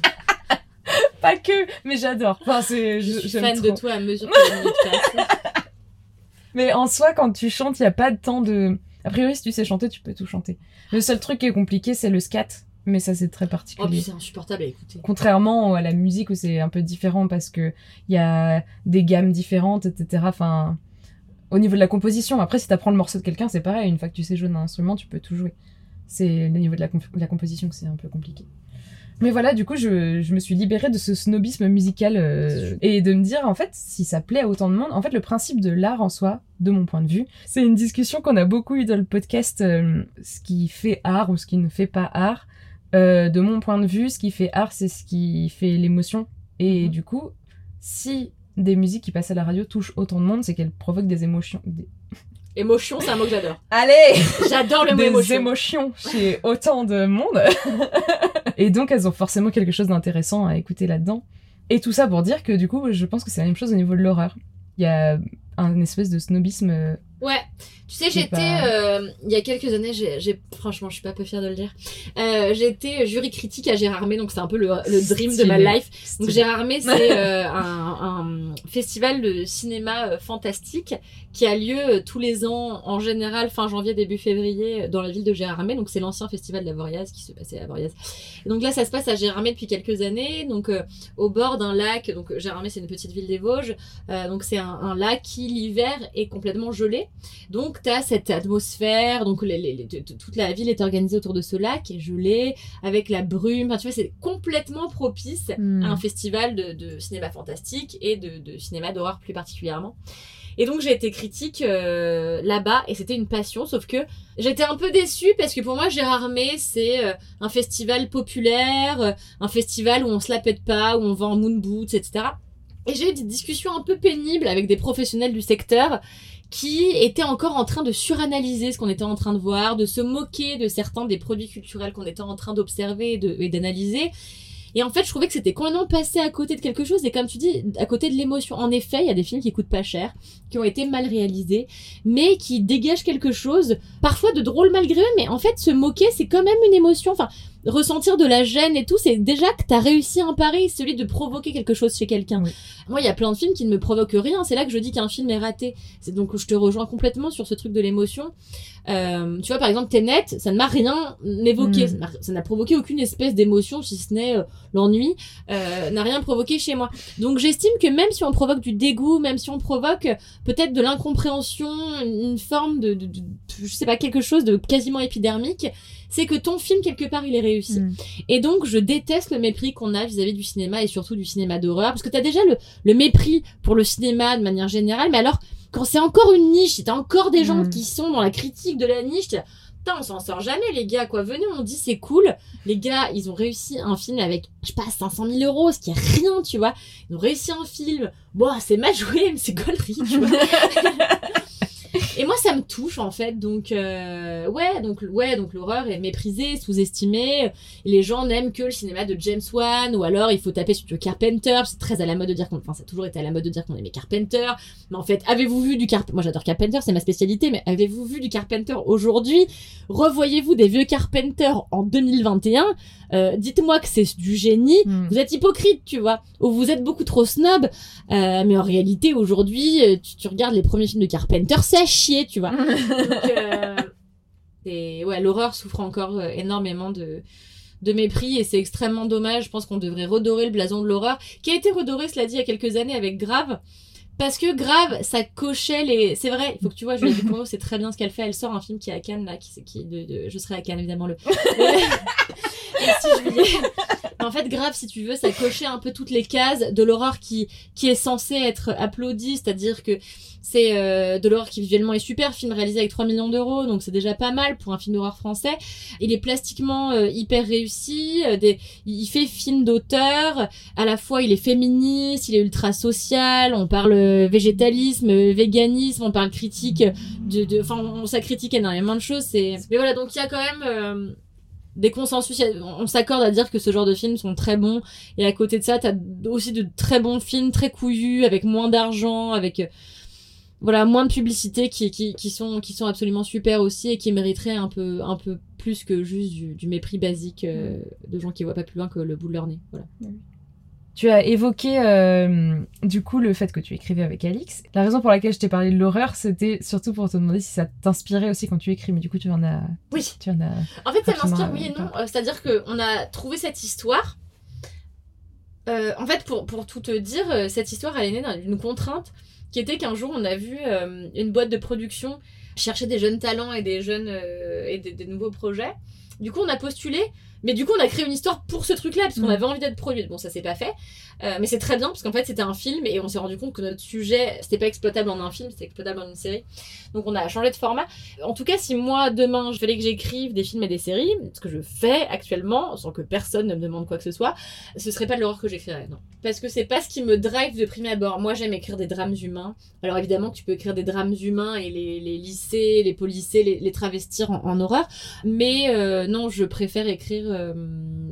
Pas que, mais j'adore. Enfin, c'est, Je je- suis fan trop. de toi à mesure que. Mais en soi, quand tu chantes, il n'y a pas de temps de. A priori, si tu sais chanter, tu peux tout chanter. Le seul truc qui est compliqué, c'est le scat. Mais ça, c'est très Oh, particulier. puis c'est insupportable à écouter. Contrairement à la musique où c'est un peu différent parce que il y a des gammes différentes, etc. Enfin, au niveau de la composition. Après, si t'apprends le morceau de quelqu'un, c'est pareil. Une fois que tu sais jouer d'un instrument, tu peux tout jouer. C'est le niveau de la, de la composition que c'est un peu compliqué. Mais voilà, du coup, je, je me suis libérée de ce snobisme musical euh, et de me dire, en fait, si ça plaît à autant de monde, en fait, le principe de l'art en soi, de mon point de vue, c'est une discussion qu'on a beaucoup eu dans le podcast, euh, ce qui fait art ou ce qui ne fait pas art. Euh, de mon point de vue, ce qui fait art, c'est ce qui fait l'émotion. Et Mhm. du coup, si des musiques qui passent à la radio touchent autant de monde, c'est qu'elles provoquent des émotions. des- Émotion, c'est un mot que j'adore. Allez J'adore le mot Des émotion. émotions chez autant de monde. et donc, elles ont forcément quelque chose d'intéressant à écouter là-dedans. Et tout ça pour dire que du coup, je pense que c'est la même chose au niveau de l'horreur. Il y a un espèce de snobisme. Ouais, tu sais, j'étais, pas- euh, il y a quelques années, j'ai, franchement, je suis pas peu fière de le dire, euh, j'étais jury critique à Gérard May, donc c'est un peu le, le dream de ma Stylé. life. Donc stylé. Gérard May, c'est euh, un, un festival de cinéma fantastique qui a lieu euh, tous les ans, en général fin janvier, début février, euh, dans la ville de Gérard May. Donc c'est l'ancien festival de la Voriaz qui se passait à Voriaz. Et donc là, ça se passe à Gérard May depuis quelques années, donc euh, au bord d'un lac. Donc Gérard May, c'est une petite ville des Vosges. Euh, donc c'est un, un lac qui l'hiver est complètement gelé. Donc tu as cette atmosphère, donc les- les- les- t- t- toute la ville est organisée autour de ce lac, est gelé, avec la brume. Enfin, tu vois, c'est complètement propice Hmm. à un festival de, de cinéma fantastique et de, de cinéma d'horreur plus particulièrement. Et donc j'ai été critique euh, là-bas et c'était une passion, sauf que j'étais un peu déçue parce que pour moi Gérard May c'est euh, un festival populaire, euh, un festival où on se la pète pas, où on vend moon boots, etc. Et j'ai eu des discussions un peu pénibles avec des professionnels du secteur qui étaient encore en train de suranalyser ce qu'on était en train de voir, de se moquer de certains des produits culturels qu'on était en train d'observer et d'analyser. Et en fait, je trouvais que c'était complètement passé à côté de quelque chose, et comme tu dis, à côté de l'émotion. En effet, il y a des films qui coûtent pas cher, qui ont été mal réalisés, mais qui dégagent quelque chose, parfois de drôle malgré eux, mais en fait, se moquer, c'est quand même une émotion. Ressentir de la gêne et tout, c'est déjà que t'as réussi un pari, celui de provoquer quelque chose chez quelqu'un. Oui. Moi, il y a plein de films qui ne me provoquent rien, c'est là que je dis qu'un film est raté. C'est donc, je te rejoins complètement sur ce truc de l'émotion. Euh, tu vois, par exemple, Tenet, ça ne m'a rien évoqué, Mm. ça n'a provoqué aucune espèce d'émotion, si ce n'est euh, l'ennui, euh, n'a rien provoqué chez moi. Donc j'estime que même si on provoque du dégoût, même si on provoque euh, peut-être de l'incompréhension, une une forme de, de, de- je sais pas, quelque chose de quasiment épidermique, c'est que ton film, quelque part, il est réussi. Hmm. Et donc, je déteste le mépris qu'on a vis-à-vis du cinéma et surtout du cinéma d'horreur, parce que t'as déjà le, le mépris pour le cinéma de manière générale, mais alors, quand c'est encore une niche, si t'as encore des gens Mm. qui sont dans la critique de la niche, Putain, on s'en sort jamais, les gars, quoi. Venez, on dit c'est cool. Les gars, ils ont réussi un film avec, je sais pas, 500 000 euros, ce qui est rien, tu vois. Ils ont réussi un film. Bon, c'est mal joué, mais c'est connerie, tu vois. Et moi, ça me touche en fait, donc euh, ouais, donc ouais, donc l'horreur est méprisée, sous-estimée. Les gens n'aiment que le cinéma de James Wan, ou alors il faut taper sur du Carpenter. C'est très à la mode de dire qu'on, enfin, ça a toujours été à la mode de dire qu'on aimait Carpenter. Mais en fait, avez-vous vu du Carpenter Moi, j'adore Carpenter, c'est ma spécialité. Mais avez-vous vu du Carpenter aujourd'hui? Revoyez-vous des vieux Carpenter en 2021 Euh, Dites-moi que c'est du génie. Hmm. Vous êtes hypocrite, tu vois, ou vous êtes beaucoup trop snob. Euh, mais en réalité, aujourd'hui, tu, tu regardes les premiers films de Carpenter, c'est à chier, tu vois. Donc, euh, et ouais, l'horreur souffre encore euh, énormément de de mépris et c'est extrêmement dommage. Je pense qu'on devrait redorer le blason de l'horreur, qui a été redoré, cela dit, il y a quelques années avec Grave. Parce que Grave, ça cochait les. C'est vrai, il faut que tu vois, Julia Ducournau, c'est très bien ce qu'elle fait. Elle sort un film qui est à Cannes, là, qui, qui de, de- je serai à Cannes, évidemment, le. Et si juillet. Grave, si tu veux, ça cochait un peu toutes les cases de l'horreur qui, qui est censée être applaudie, c'est-à-dire que c'est euh, de l'horreur qui visuellement est super, film réalisé avec 3 millions d'euros, donc c'est déjà pas mal pour un film d'horreur français. Il est plastiquement euh, hyper réussi, euh, il fait film d'auteur, à la fois il est féministe, il est ultra social, on parle végétalisme, véganisme, on parle critique de, enfin, ça critique énormément de choses, mais voilà, donc il y a quand même, des consensus, on s'accorde à dire que ce genre de films sont très bons. Et à côté de ça t'as aussi de très bons films très couillus avec moins d'argent avec euh, voilà moins de publicité qui, qui, qui sont qui sont absolument super aussi et qui mériteraient un peu un peu plus que juste du, du mépris basique euh, de gens qui voient pas plus loin que le bout de leur nez. Voilà Tu as évoqué euh, du coup le fait que tu écrivais avec Alix. La raison pour laquelle je t'ai parlé de l'horreur, c'était surtout pour te demander si ça t'inspirait aussi quand tu écris. Mais du coup, tu en as. oui Tu en as. En fait, ça m'inspire, oui et non. Euh, C'est-à-dire qu'on a trouvé cette histoire. Euh, en fait, pour, pour tout te dire, cette histoire, elle est née d'un- d'une contrainte qui était qu'un jour, on a vu euh, une boîte de production chercher des jeunes talents et des jeunes et des, des nouveaux projets. Du coup, on a postulé, mais du coup, on a créé une histoire pour ce truc-là, parce qu'on Mm. avait envie d'être produite. Bon, ça s'est pas fait, Euh, mais c'est très bien, parce qu'en fait, c'était un film, et on s'est rendu compte que notre sujet, c'était pas exploitable en un film, c'était exploitable en une série. Donc, on a changé de format. En tout cas, si moi, demain, je fallait que j'écrive des films et des séries, ce que je fais actuellement, sans que personne ne me demande quoi que ce soit, ce serait pas de l'horreur que j'écrirais, non. Parce que c'est pas ce qui me drive de prime abord. Moi, j'aime écrire des drames humains. Alors évidemment, tu peux écrire des drames humains et les, les lisser, les polisser, les, les travestir en, en horreur. Mais euh, non, je préfère écrire euh,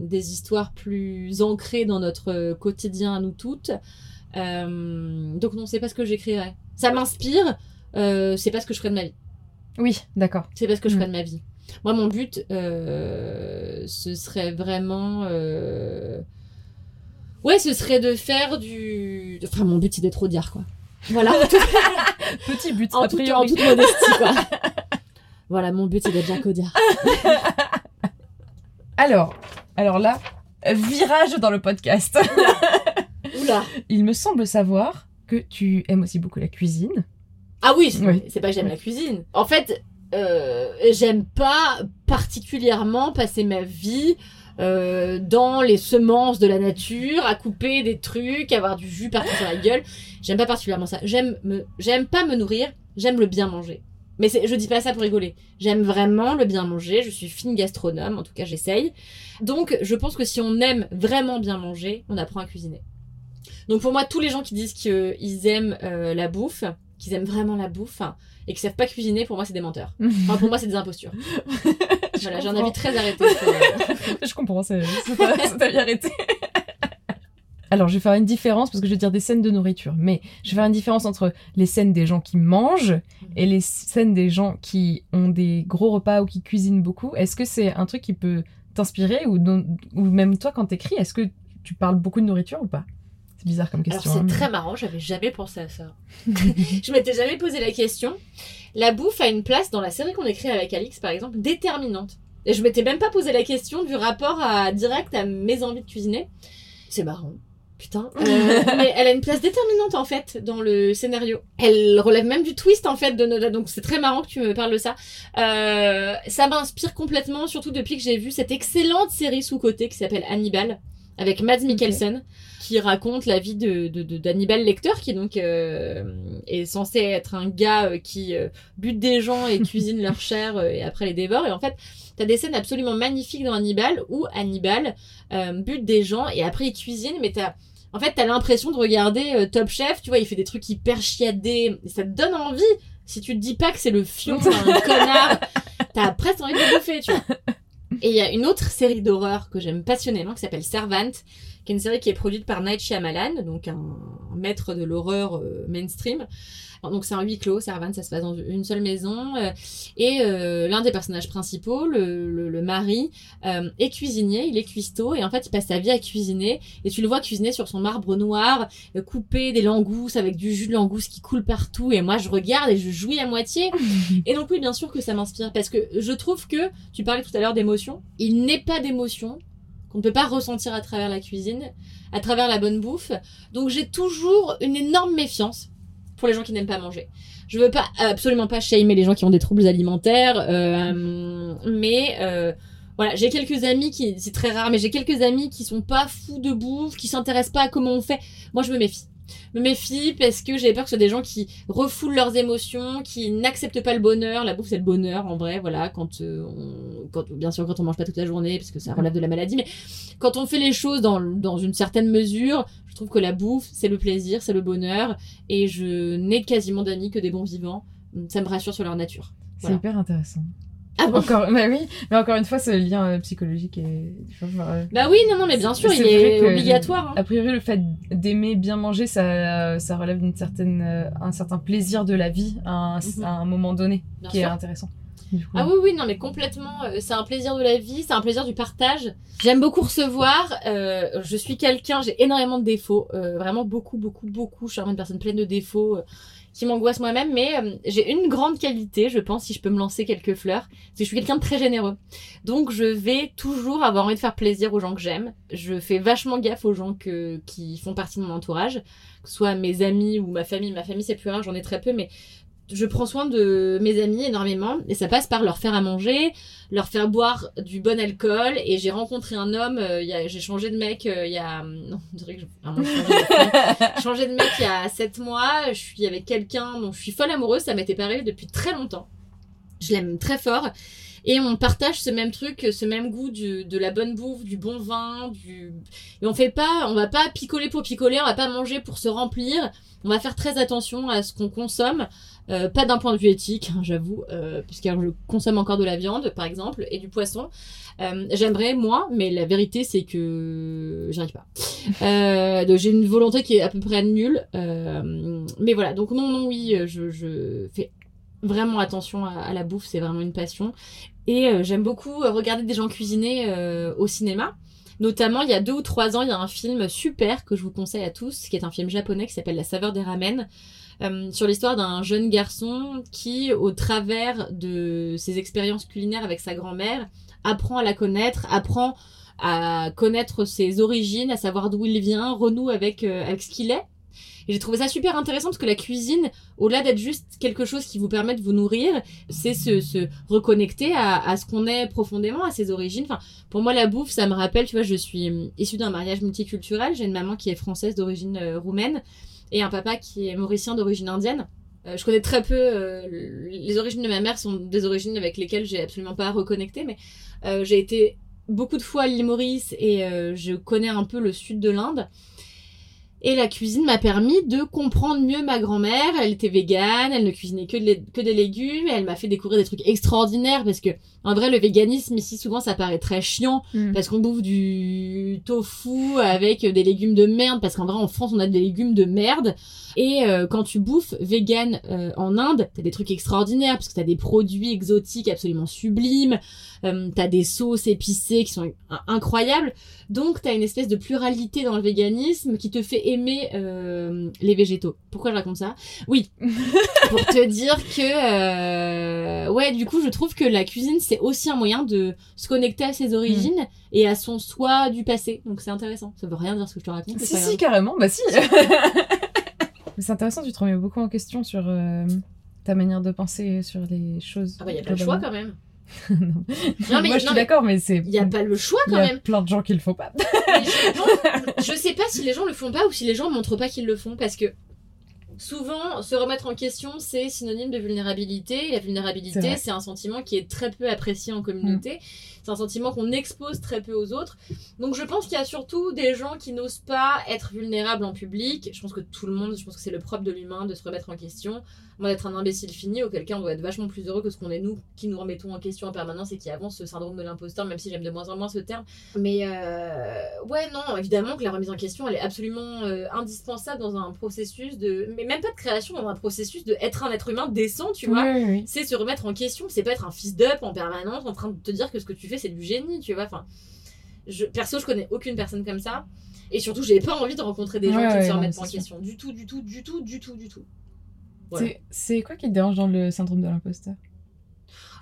des histoires plus ancrées dans notre quotidien à nous toutes. Euh, donc non, c'est pas ce que j'écrirais. Ça m'inspire, euh, c'est pas ce que je ferais de ma vie. Oui, d'accord. C'est pas ce que je Mm. ferais de ma vie. Moi, mon but, ce serait vraiment... Ouais, ce serait de faire du... Enfin, mon but, c'est d'être audiard, quoi. Voilà, tout- Petit but, en a toute- en priori. toute modestie, quoi. voilà, mon but, c'est d'être Jacques Audiard. Alors, alors là, virage dans le podcast. Oula Il me semble savoir que tu aimes aussi beaucoup la cuisine. Ah oui, c'est Oui. pas que j'aime la cuisine. En fait, euh, j'aime pas particulièrement passer ma vie euh, dans les semences de la nature, à couper des trucs, avoir du jus partout sur la gueule. J'aime pas particulièrement ça. J'aime me, j'aime pas me nourrir, j'aime le bien manger. Mais je dis pas ça pour rigoler. J'aime vraiment le bien manger. Je suis fine gastronome, en tout cas j'essaye. Donc je pense que si on aime vraiment bien manger, on apprend à cuisiner. Donc pour moi, tous les gens qui disent qu'ils aiment euh, la bouffe, qu'ils aiment vraiment la bouffe hein, et qui savent pas cuisiner, pour moi c'est des menteurs. Enfin pour moi c'est des impostures. voilà, j'ai un avis très arrêté. sur- Je comprends, c'est vie arrêtée. Alors, je vais faire une différence parce que je vais dire des scènes de nourriture, mais je vais faire une différence entre les scènes des gens qui mangent et les scènes des gens qui ont des gros repas ou qui cuisinent beaucoup. Est-ce que c'est un truc qui peut t'inspirer ou, ou même toi quand t'écris, est-ce que tu parles beaucoup de nourriture ou pas? C'est bizarre comme question. c'est hein, mais- très marrant, j'avais jamais pensé à ça. je m'étais jamais posé la question. La bouffe a une place dans la série qu'on écrit avec Alix par exemple déterminante. Et je m'étais même pas posé la question du rapport à direct à mes envies de cuisiner. C'est marrant. Putain. Euh, mais elle a une place déterminante en fait dans le scénario. Elle relève même du twist en fait de notre... Donc c'est très marrant que tu me parles de ça. Euh, ça m'inspire complètement, surtout depuis que j'ai vu cette excellente série sous-côté qui s'appelle Hannibal avec Mads Mikkelsen qui raconte la vie de de- de- d'Hannibal Lecter qui donc euh, est censé être un gars euh, qui bute des gens et cuisine leur chair et après les dévore et en fait t'as des scènes absolument magnifiques dans Hannibal où Hannibal bute des gens et après il cuisine mais t'as en fait t'as l'impression de regarder euh, Top Chef tu vois il fait des trucs hyper chiadés. Et ça te donne envie si tu te dis pas que c'est le fion d'un connard. T'as presque envie de le bouffer tu vois. Et il y a une autre série d'horreur que j'aime passionnément qui s'appelle Servant, qui est une série qui est produite par Night Shyamalan, donc un, un maître de l'horreur euh, mainstream. Donc c'est un huis clos, Servant, ça se passe dans une seule maison. euh, et euh, l'un des personnages principaux, le, le, le mari, euh, est cuisinier, il est cuistot, et en fait il passe sa vie à cuisiner. Et tu le vois cuisiner sur son marbre noir, euh, couper des langoustes avec du jus de langouste qui coule partout. Et moi je regarde et je jouis à moitié. Et donc oui, bien sûr que ça m'inspire parce que je trouve que tu parlais tout à l'heure d'émotion. Il n'est pas d'émotion qu'on ne peut pas ressentir à travers la cuisine, à travers la bonne bouffe. Donc j'ai toujours une énorme méfiance pour les gens qui n'aiment pas manger. Je veux pas absolument pas shamer les gens qui ont des troubles alimentaires, euh, mais euh, voilà, j'ai quelques amis qui c'est très rare, mais j'ai quelques amis qui sont pas fous de bouffe, qui s'intéressent pas à comment on fait. Moi, je me méfie me méfie parce que j'ai peur que ce soit des gens qui refoulent leurs émotions, qui n'acceptent pas le bonheur? La bouffe, c'est le bonheur, en vrai, voilà. Quand, euh, on, quand, bien sûr, quand on mange pas toute la journée, parce que ça relève de la maladie, mais quand on fait les choses dans, dans une certaine mesure, je trouve que la bouffe, c'est le plaisir, c'est le bonheur, et je n'ai quasiment d'amis que des bons vivants. Ça me rassure sur leur nature. C'est Voilà. hyper intéressant. Ah bon Encore, bah oui, mais encore une fois, ce lien euh, psychologique est. euh, Bah oui, non, non, mais bien sûr, C'est il est que- obligatoire. hein. A priori, le fait d'aimer bien manger, ça, ça relève d'une certaine, euh, un certain plaisir de la vie à un, Mhm. à un moment donné, Bien qui est intéressant. Ah oui, oui, non, mais complètement. euh, c'est un plaisir de la vie, c'est un plaisir du partage. J'aime beaucoup recevoir. euh, je suis quelqu'un, j'ai énormément de défauts. euh, vraiment beaucoup, beaucoup, beaucoup. Je suis vraiment une personne pleine de défauts qui m'angoisse moi-même. Mais euh, j'ai une grande qualité, je pense, si je peux me lancer quelques fleurs. C'est que je suis quelqu'un de très généreux. Donc je vais toujours avoir envie de faire plaisir aux gens que j'aime. Je fais vachement gaffe aux gens que, qui font partie de mon entourage. Que ce soit mes amis ou ma famille. Ma famille, c'est plus rare, j'en ai très peu. Mais je prends soin de mes amis énormément et ça passe par leur faire à manger, leur faire boire du bon alcool et j'ai rencontré un homme, euh, j'ai changé de mec il y a non, je dirais que je- changé de changé de mec il y a 7 mois, je suis avec quelqu'un dont je suis folle amoureuse, ça m'était pas arrivé depuis très longtemps. Je l'aime très fort et on partage ce même truc, ce même goût de la bonne bouffe, du bon vin, du et on fait pas, on va pas picoler pour picoler, on va pas manger pour se remplir. On va faire très attention à ce qu'on consomme, euh, pas d'un point de vue éthique, hein, j'avoue, euh, puisque je consomme encore de la viande, par exemple, et du poisson. Euh, J'aimerais moi, mais la vérité c'est que j'arrive pas. Euh, donc j'ai une volonté qui est à peu près nulle, euh, mais voilà. Donc non, non, oui, je, je fais vraiment attention à, à la bouffe, c'est vraiment une passion. Et euh, j'aime beaucoup euh, regarder des gens cuisiner euh, au cinéma. Notamment, il y a deux ou trois ans, il y a un film super que je vous conseille à tous, qui est un film japonais qui s'appelle La saveur des ramen, euh, sur l'histoire d'un jeune garçon qui, au travers de ses expériences culinaires avec sa grand-mère, apprend à la connaître, apprend à connaître ses origines, à savoir d'où il vient, renoue avec, euh, avec ce qu'il est. Et j'ai trouvé ça super intéressant parce que la cuisine, au-delà d'être juste quelque chose qui vous permet de vous nourrir, c'est se, se reconnecter à, à ce qu'on est profondément, à ses origines. Enfin, pour moi, la bouffe, ça me rappelle, tu vois, je suis issue d'un mariage multiculturel. J'ai une maman qui est française d'origine euh, roumaine et un papa qui est mauricien d'origine indienne. Euh, je connais très peu euh, les origines de ma mère sont des origines avec lesquelles j'ai absolument pas reconnecté, mais euh, j'ai été beaucoup de fois à l'île Maurice et je connais un peu le sud de l'Inde. Et la cuisine m'a permis de comprendre mieux ma grand-mère. Elle était végane, elle ne cuisinait que, de que des légumes. Elle m'a fait découvrir des trucs extraordinaires parce que, en vrai, le véganisme ici, souvent, ça paraît très chiant Mm. parce qu'on bouffe du tofu avec des légumes de merde. Parce qu'en vrai, en France, on a des légumes de merde. Et euh, quand tu bouffes vegan euh, en Inde, t'as des trucs extraordinaires parce que t'as des produits exotiques absolument sublimes. Euh, t'as des sauces épicées qui sont in- incroyables. Donc, t'as une espèce de pluralité dans le véganisme qui te fait aimer euh, les végétaux. Pourquoi je raconte ça? Oui, pour te dire que... euh, ouais, du coup, je trouve que la cuisine, c'est aussi un moyen de se connecter à ses origines et à son soi du passé. Donc, c'est intéressant. Ça veut rien dire ce que je te raconte. Si, si, carrément, bah si. Mais c'est intéressant, tu te remets beaucoup en question sur euh, ta manière de penser sur les choses. Ah bah, y a pas le choix quand même. Non. Non, mais- Moi, je suis d'accord, mais c'est. Il y a pas le choix Il y quand a même. plein de gens qui le font pas. Je, sais pas si les gens le font pas ou si les gens montrent pas qu'ils le font parce que souvent se remettre en question c'est synonyme de vulnérabilité et la vulnérabilité c'est un sentiment qui est très peu apprécié en communauté c'est un sentiment qu'on expose très peu aux autres donc je pense qu'il y a surtout des gens qui n'osent pas être vulnérables en public je pense que tout le monde je pense que c'est le propre de l'humain de se remettre en question moi d'être un imbécile fini auquel cas on doit être vachement plus heureux que ce qu'on est nous qui nous remettons en question en permanence et qui avance ce syndrome de l'imposteur même si j'aime de moins en moins ce terme mais euh, ouais, non, évidemment que la remise en question, elle est absolument euh, indispensable dans un processus de. Mais même pas de création, dans un processus de être un être humain décent, tu vois. Oui, oui, oui. C'est se remettre en question, c'est pas être un fils d'up en permanence en train de te dire que ce que tu c'est du génie, tu vois. Enfin, je, perso, je connais aucune personne comme ça. Et surtout, j'ai pas envie de rencontrer des gens Ouais, qui ne ouais, se remettent pas en question. Du tout, du tout, du tout, du tout, du tout. Voilà. C'est quoi qui te dérange dans le syndrome de l'imposteur?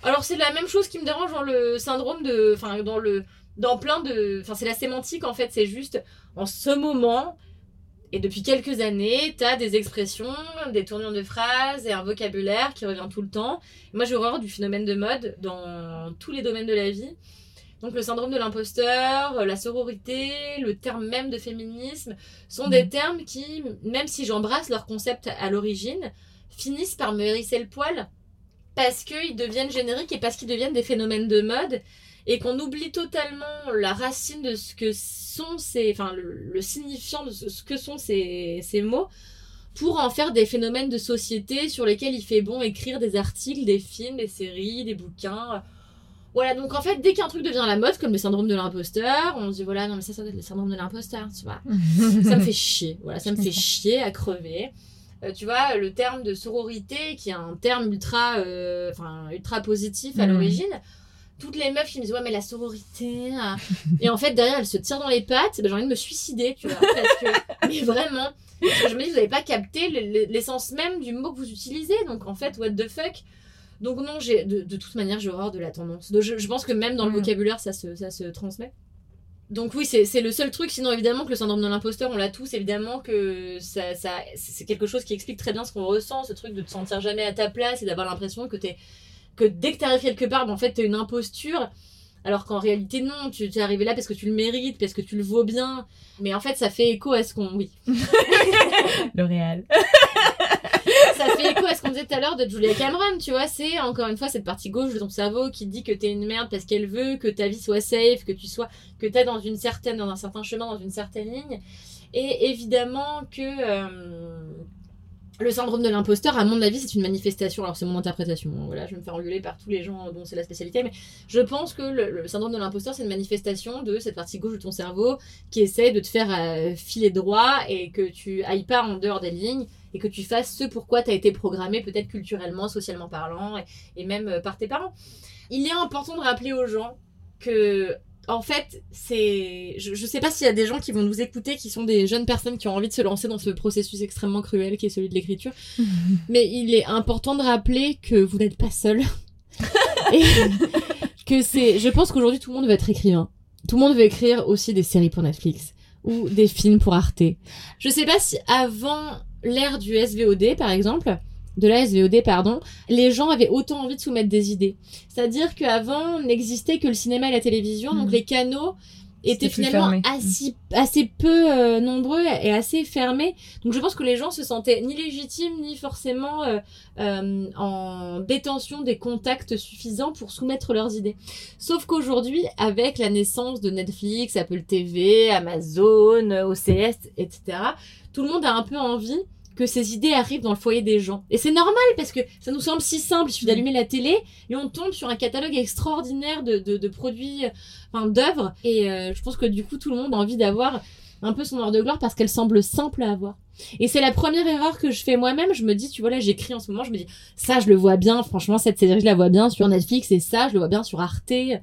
Alors c'est la même chose qui me dérange dans le syndrome de, enfin dans le, dans plein de, enfin c'est la sémantique en fait, c'est juste en ce moment et depuis quelques années, t'as des expressions, des tournures de phrases et un vocabulaire qui revient tout le temps. Moi j'ai horreur du phénomène de mode dans tous les domaines de la vie. Donc le syndrome de l'imposteur, la sororité, le terme même de féminisme sont des Mhm. termes qui, même si j'embrasse leur concept à l'origine, finissent par me hérisser le poil parce qu'ils deviennent génériques et parce qu'ils deviennent des phénomènes de mode et qu'on oublie totalement la racine de ce que sont ces, enfin le, le signifiant de ce, que sont ces, ces mots pour en faire des phénomènes de société sur lesquels il fait bon écrire des articles, des films, des séries, des bouquins. Voilà, donc en fait, dès qu'un truc devient la mode, comme le syndrome de l'imposteur, on se dit voilà, non mais ça, ça doit être le syndrome de l'imposteur, tu vois ça me fait chier. Voilà, ça me fait chier à crever. Euh, tu vois, le terme de sororité, qui est un terme ultra, euh, ultra positif à Mhm. l'origine, toutes les meufs qui me disent ouais mais la sororité ah. et en fait derrière elles se tirent dans les pattes ben, j'ai envie de me suicider tu vois parce que mais vraiment parce que je me dis vous n'avez pas capté l'essence même du mot que vous utilisez donc en fait what the fuck donc non j'ai de, de toute manière j'ai horreur de la tendance Donc, je, je pense que même dans le Mhm. vocabulaire ça se, ça se transmet Donc oui, c'est c'est le seul truc. Sinon, évidemment, que le syndrome de l'imposteur, on l'a tous. Évidemment que ça, ça, c'est quelque chose qui explique très bien ce qu'on ressent, ce truc de te sentir jamais à ta place et d'avoir l'impression que t'es que dès que t'arrives quelque part, ben, en fait, t'es une imposture. Alors qu'en réalité, non, tu es arrivé là parce que tu le mérites, parce que tu le vaux bien. Mais en fait, ça fait écho à ce qu'on. Oui. L'Oréal. ça fait écho à ce qu'on disait tout à l'heure de Julia Cameron, tu vois. C'est encore une fois cette partie gauche de ton cerveau qui dit que t'es une merde parce qu'elle veut que ta vie soit safe, que tu sois. que t'es dans une certaine. dans un certain chemin, dans une certaine ligne. Et évidemment que. euh, le syndrome de l'imposteur, à mon avis, c'est une manifestation. Alors, c'est mon interprétation. hein, Voilà, je me faire engueuler par tous les gens dont c'est la spécialité. Mais je pense que le, syndrome de l'imposteur, c'est une manifestation de cette partie gauche de ton cerveau qui essaie de te faire euh, filer droit et que tu ailles pas en dehors des lignes et que tu fasses ce pourquoi tu as été programmé, peut-être culturellement, socialement parlant et, et même euh, par tes parents. Il est important de rappeler aux gens que en fait, c'est. Je, je sais pas s'il y a des gens qui vont nous écouter qui sont des jeunes personnes qui ont envie de se lancer dans ce processus extrêmement cruel qui est celui de l'écriture. Mais il est important de rappeler que vous n'êtes pas seul. Et que c'est. Je pense qu'aujourd'hui, tout le monde veut être écrivain. Tout le monde veut écrire aussi des séries pour Netflix ou des films pour Arte. Je sais pas si avant l'ère du SVOD, par exemple, de la SVOD, pardon, les gens avaient autant envie de soumettre des idées. C'est-à-dire qu'avant n'existait que le cinéma et la télévision, donc Mhm. les canaux étaient finalement assez, assez peu euh, nombreux et assez fermés. Donc je pense que les gens se sentaient ni légitimes ni forcément euh, euh, en détention des contacts suffisants pour soumettre leurs idées. Sauf qu'aujourd'hui, avec la naissance de Netflix, Apple TV, Amazon, OCS, etc., tout le monde a un peu envie que ces idées arrivent dans le foyer des gens. Et c'est normal parce que ça nous semble si simple. Il suffit d'allumer la télé et on tombe sur un catalogue extraordinaire de, de, de produits, enfin d'œuvres. Et euh, je pense que du coup, tout le monde a envie d'avoir un peu son heure de gloire parce qu'elle semble simple à avoir. Et c'est la première erreur que je fais moi-même. Je me dis, tu vois, là, j'écris en ce moment, je me dis, ça, je le vois bien. Franchement, cette série, je la vois bien sur Netflix et ça, je le vois bien sur Arte. Mais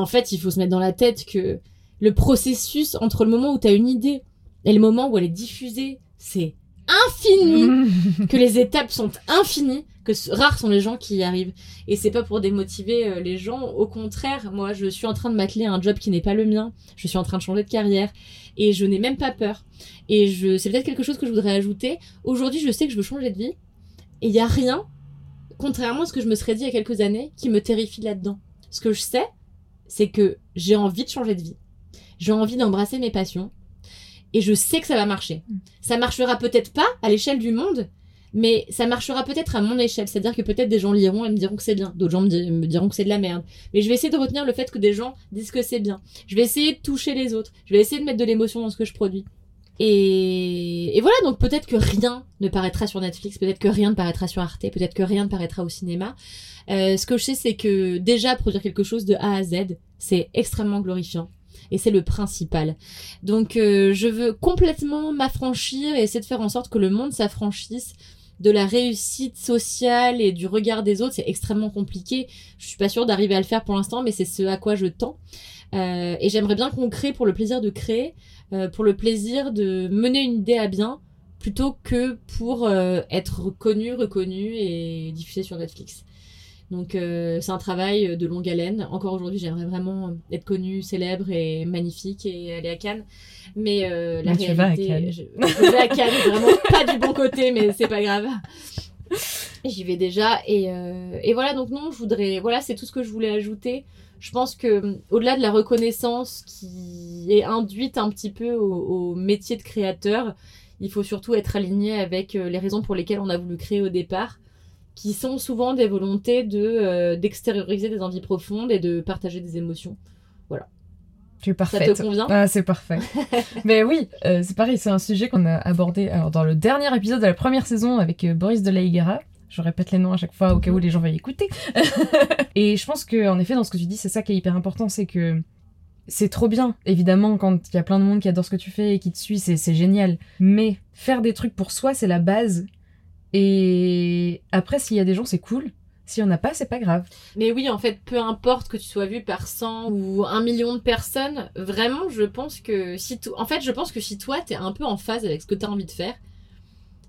en fait, il faut se mettre dans la tête que le processus entre le moment où tu as une idée et le moment où elle est diffusée, c'est infini que les étapes sont infinies, que rares sont les gens qui y arrivent. Et c'est pas pour démotiver euh, les gens, au contraire, moi je suis en train de m'atteler à un job qui n'est pas le mien, je suis en train de changer de carrière et je n'ai même pas peur. Et je c'est peut-être quelque chose que je voudrais ajouter. Aujourd'hui, je sais que je veux changer de vie et il y a rien contrairement à ce que je me serais dit il y a quelques années qui me terrifie là-dedans. Ce que je sais, c'est que j'ai envie de changer de vie. J'ai envie d'embrasser mes passions et je sais que ça va marcher. Ça marchera peut-être pas à l'échelle du monde, mais ça marchera peut-être à mon échelle. C'est-à-dire que peut-être des gens liront et me diront que c'est bien. D'autres gens me, di- me diront que c'est de la merde. Mais je vais essayer de retenir le fait que des gens disent que c'est bien. Je vais essayer de toucher les autres. Je vais essayer de mettre de l'émotion dans ce que je produis. Et, et voilà, donc peut-être que rien ne paraîtra sur Netflix, peut-être que rien ne paraîtra sur Arte, peut-être que rien ne paraîtra au cinéma. Euh, ce que je sais, c'est que déjà produire quelque chose de A à Z, c'est extrêmement glorifiant. Et c'est le principal. Donc euh, je veux complètement m'affranchir et essayer de faire en sorte que le monde s'affranchisse de la réussite sociale et du regard des autres. C'est extrêmement compliqué. Je suis pas sûre d'arriver à le faire pour l'instant, mais c'est ce à quoi je tends. Euh, et j'aimerais bien qu'on crée pour le plaisir de créer, euh, pour le plaisir de mener une idée à bien, plutôt que pour être connu, reconnu et diffusé sur Netflix. Donc euh, c'est un travail de longue haleine. Encore aujourd'hui, j'aimerais vraiment être connue, célèbre et magnifique et aller à Cannes. Mais euh, la Mais tu vas à réalité, Cannes. je, je vais à Cannes, vraiment pas du bon côté, mais c'est pas grave. J'y vais déjà et, euh, et voilà donc non, je voudrais voilà c'est tout ce que je voulais ajouter. Je pense que au-delà de la reconnaissance qui est induite un petit peu au, au métier de créateur, il faut surtout être aligné avec euh, les raisons pour lesquelles on a voulu créer au départ qui sont souvent des volontés de euh, d'extérioriser des envies profondes et de partager des émotions. Tu es Ça te convient Ah, c'est parfait. Mais oui, euh, c'est pareil, c'est un sujet qu'on a abordé alors, dans le dernier épisode de la première saison avec euh, Boris de la Higuera. Je répète les noms à chaque fois au cas où les gens veuillent écouter. et je pense que en effet, dans ce que tu dis, c'est ça qui est hyper important, c'est que c'est trop bien. Évidemment, quand il y a plein de monde qui adore ce que tu fais et qui te suit, c'est génial. Mais faire des trucs pour soi, c'est la base. Et après, s'il y a des gens, c'est cool. S'il y en a pas, c'est pas grave. Mais oui, en fait, peu importe que tu sois vu par 100 ou un million de personnes, vraiment, je pense que si to- en fait, je pense que si toi t'es un peu en phase avec ce que t'as envie de faire,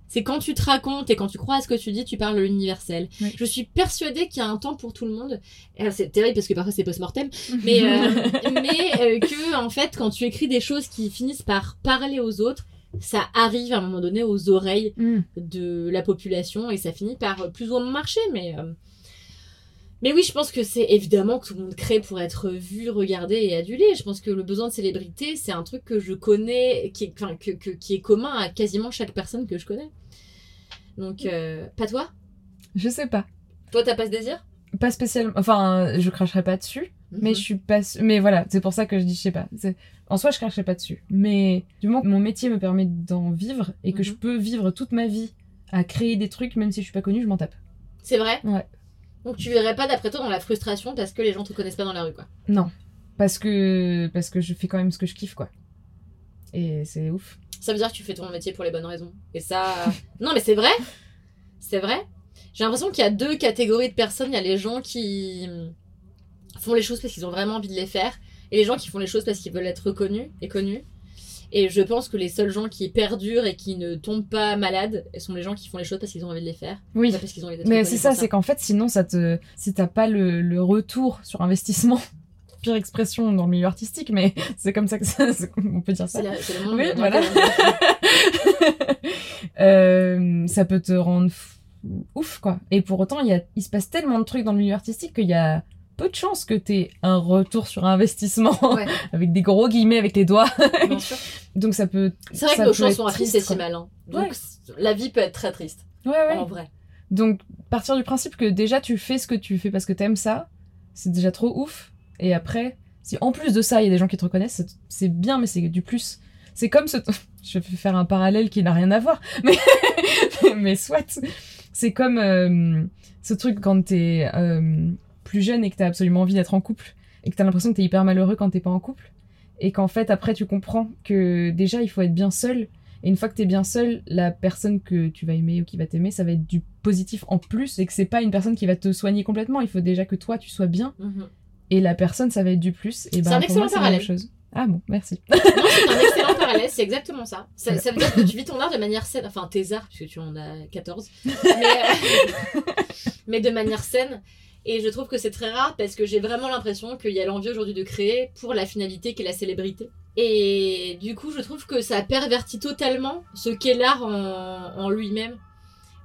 C'est quand tu te racontes et quand tu crois à ce que tu dis, tu parles l'universel. Oui. Je suis persuadée qu'il y a un temps pour tout le monde. C'est terrible parce que parfois c'est post-mortem, mais euh, mais euh, que en fait quand tu écris des choses qui finissent par parler aux autres, ça arrive à un moment donné aux oreilles Mm. de la population et ça finit par euh, plus ou moins marcher mais euh, mais oui je pense que c'est évidemment que tout le monde crée pour être vu regardé et adulé je pense que le besoin de célébrité c'est un truc que je connais qui est, enfin, que, que- qui est commun à quasiment chaque personne que je connais donc euh, pas toi? Je sais pas. toi t'as pas ce désir? Pas spécialement. Enfin, je cracherai pas dessus. Mais Mhm. je suis pas. Mais voilà, c'est pour ça que je dis, je sais pas. C'est- En soi, je cracherai pas dessus. Mais du moment que mon métier me permet d'en vivre et que Mhm. je peux vivre toute ma vie à créer des trucs, même si je suis pas connue, je m'en tape. c'est vrai? Ouais. donc tu verrais pas d'après toi dans la frustration parce que les gens te connaissent pas dans la rue quoi? Non. Parce que parce que je fais quand même ce que je kiffe, quoi. Et c'est ouf. Ça veut dire que tu fais ton métier pour les bonnes raisons. Et ça. non, mais c'est vrai. C'est vrai. J'ai l'impression qu'il y a deux catégories de personnes. Il y a les gens qui font les choses parce qu'ils ont vraiment envie de les faire. Et les gens qui font les choses parce qu'ils veulent être reconnus et connus. Et je pense que les seuls gens qui perdurent et qui ne tombent pas malades sont les gens qui font les choses parce qu'ils ont envie de les faire. Oui. Pas parce qu'ils ont envie d'être Mais c'est ça, c'est qu'en fait, sinon, ça te, si t'as pas le, le retour sur investissement, pire expression dans le milieu artistique, mais c'est comme ça que ça, on peut dire ça. C'est la- c'est le monde Oui, voilà. Euh, ça peut te rendre fou- ouf, quoi. Et pour autant, il, y a, il se passe tellement de trucs dans le milieu artistique qu'il y a peu de chances que t'aies un retour sur investissement Ouais. avec des gros guillemets avec les doigts. Bien sûr. Donc ça peut. C'est vrai que nos peut choix être sont affichés, triste, c'est si mal. hein. Donc Ouais. la vie peut être très triste. Ouais, ouais. En vrai. Donc, partir du principe que déjà tu fais ce que tu fais parce que t'aimes ça, c'est déjà trop ouf. Et après, si en plus de ça, il y a des gens qui te reconnaissent, c'est- c'est bien, mais c'est du plus. C'est comme ce. Je vais faire un parallèle qui n'a rien à voir, mais, mais soit. C'est comme euh, ce truc quand t'es euh, plus jeune et que t'as absolument envie d'être en couple et que t'as l'impression que t'es hyper malheureux quand t'es pas en couple. Et qu'en fait, après, tu comprends que déjà, il faut être bien seul et une fois que t'es bien seul, la personne que tu vas aimer ou qui va t'aimer, ça va être du positif en plus et que c'est pas une personne qui va te soigner complètement. Il faut déjà que toi tu sois bien Mhm. et la personne ça va être du plus. Et C'est ben un excellent parallèle. chose. Ah bon, merci. Non, c'est un excellent parallèle, c'est exactement ça. ça. ça veut dire que tu vis ton art de manière saine, enfin tes arts, puisque tu en as 14, mais, euh, mais de manière saine. Et je trouve que c'est très rare parce que j'ai vraiment l'impression qu'il y a l'envie aujourd'hui de créer pour la finalité qui est la célébrité. Et du coup, je trouve que ça pervertit totalement ce qu'est l'art en, en lui-même.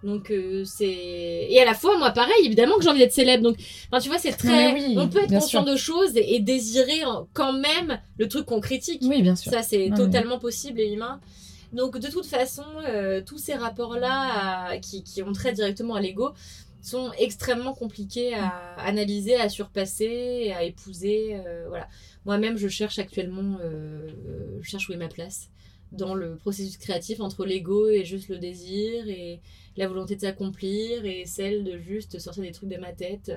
Donc euh, c'est et à la fois moi pareil évidemment que j'ai envie d'être célèbre donc enfin tu vois c'est très oui, on peut être conscient sûr. de choses et, et désirer quand même le truc qu'on critique Oui, bien sûr. ça, c'est totalement possible et humain. Donc, de toute façon, euh, tous ces rapports-là, à- qui, qui ont trait directement à l'ego, sont extrêmement compliqués à analyser, à surpasser, à épouser. euh, voilà. Moi-même, je cherche actuellement, euh, euh, je cherche où est ma place dans le processus créatif entre l'ego et juste le désir et la volonté de s'accomplir et celle de juste sortir des trucs de ma tête.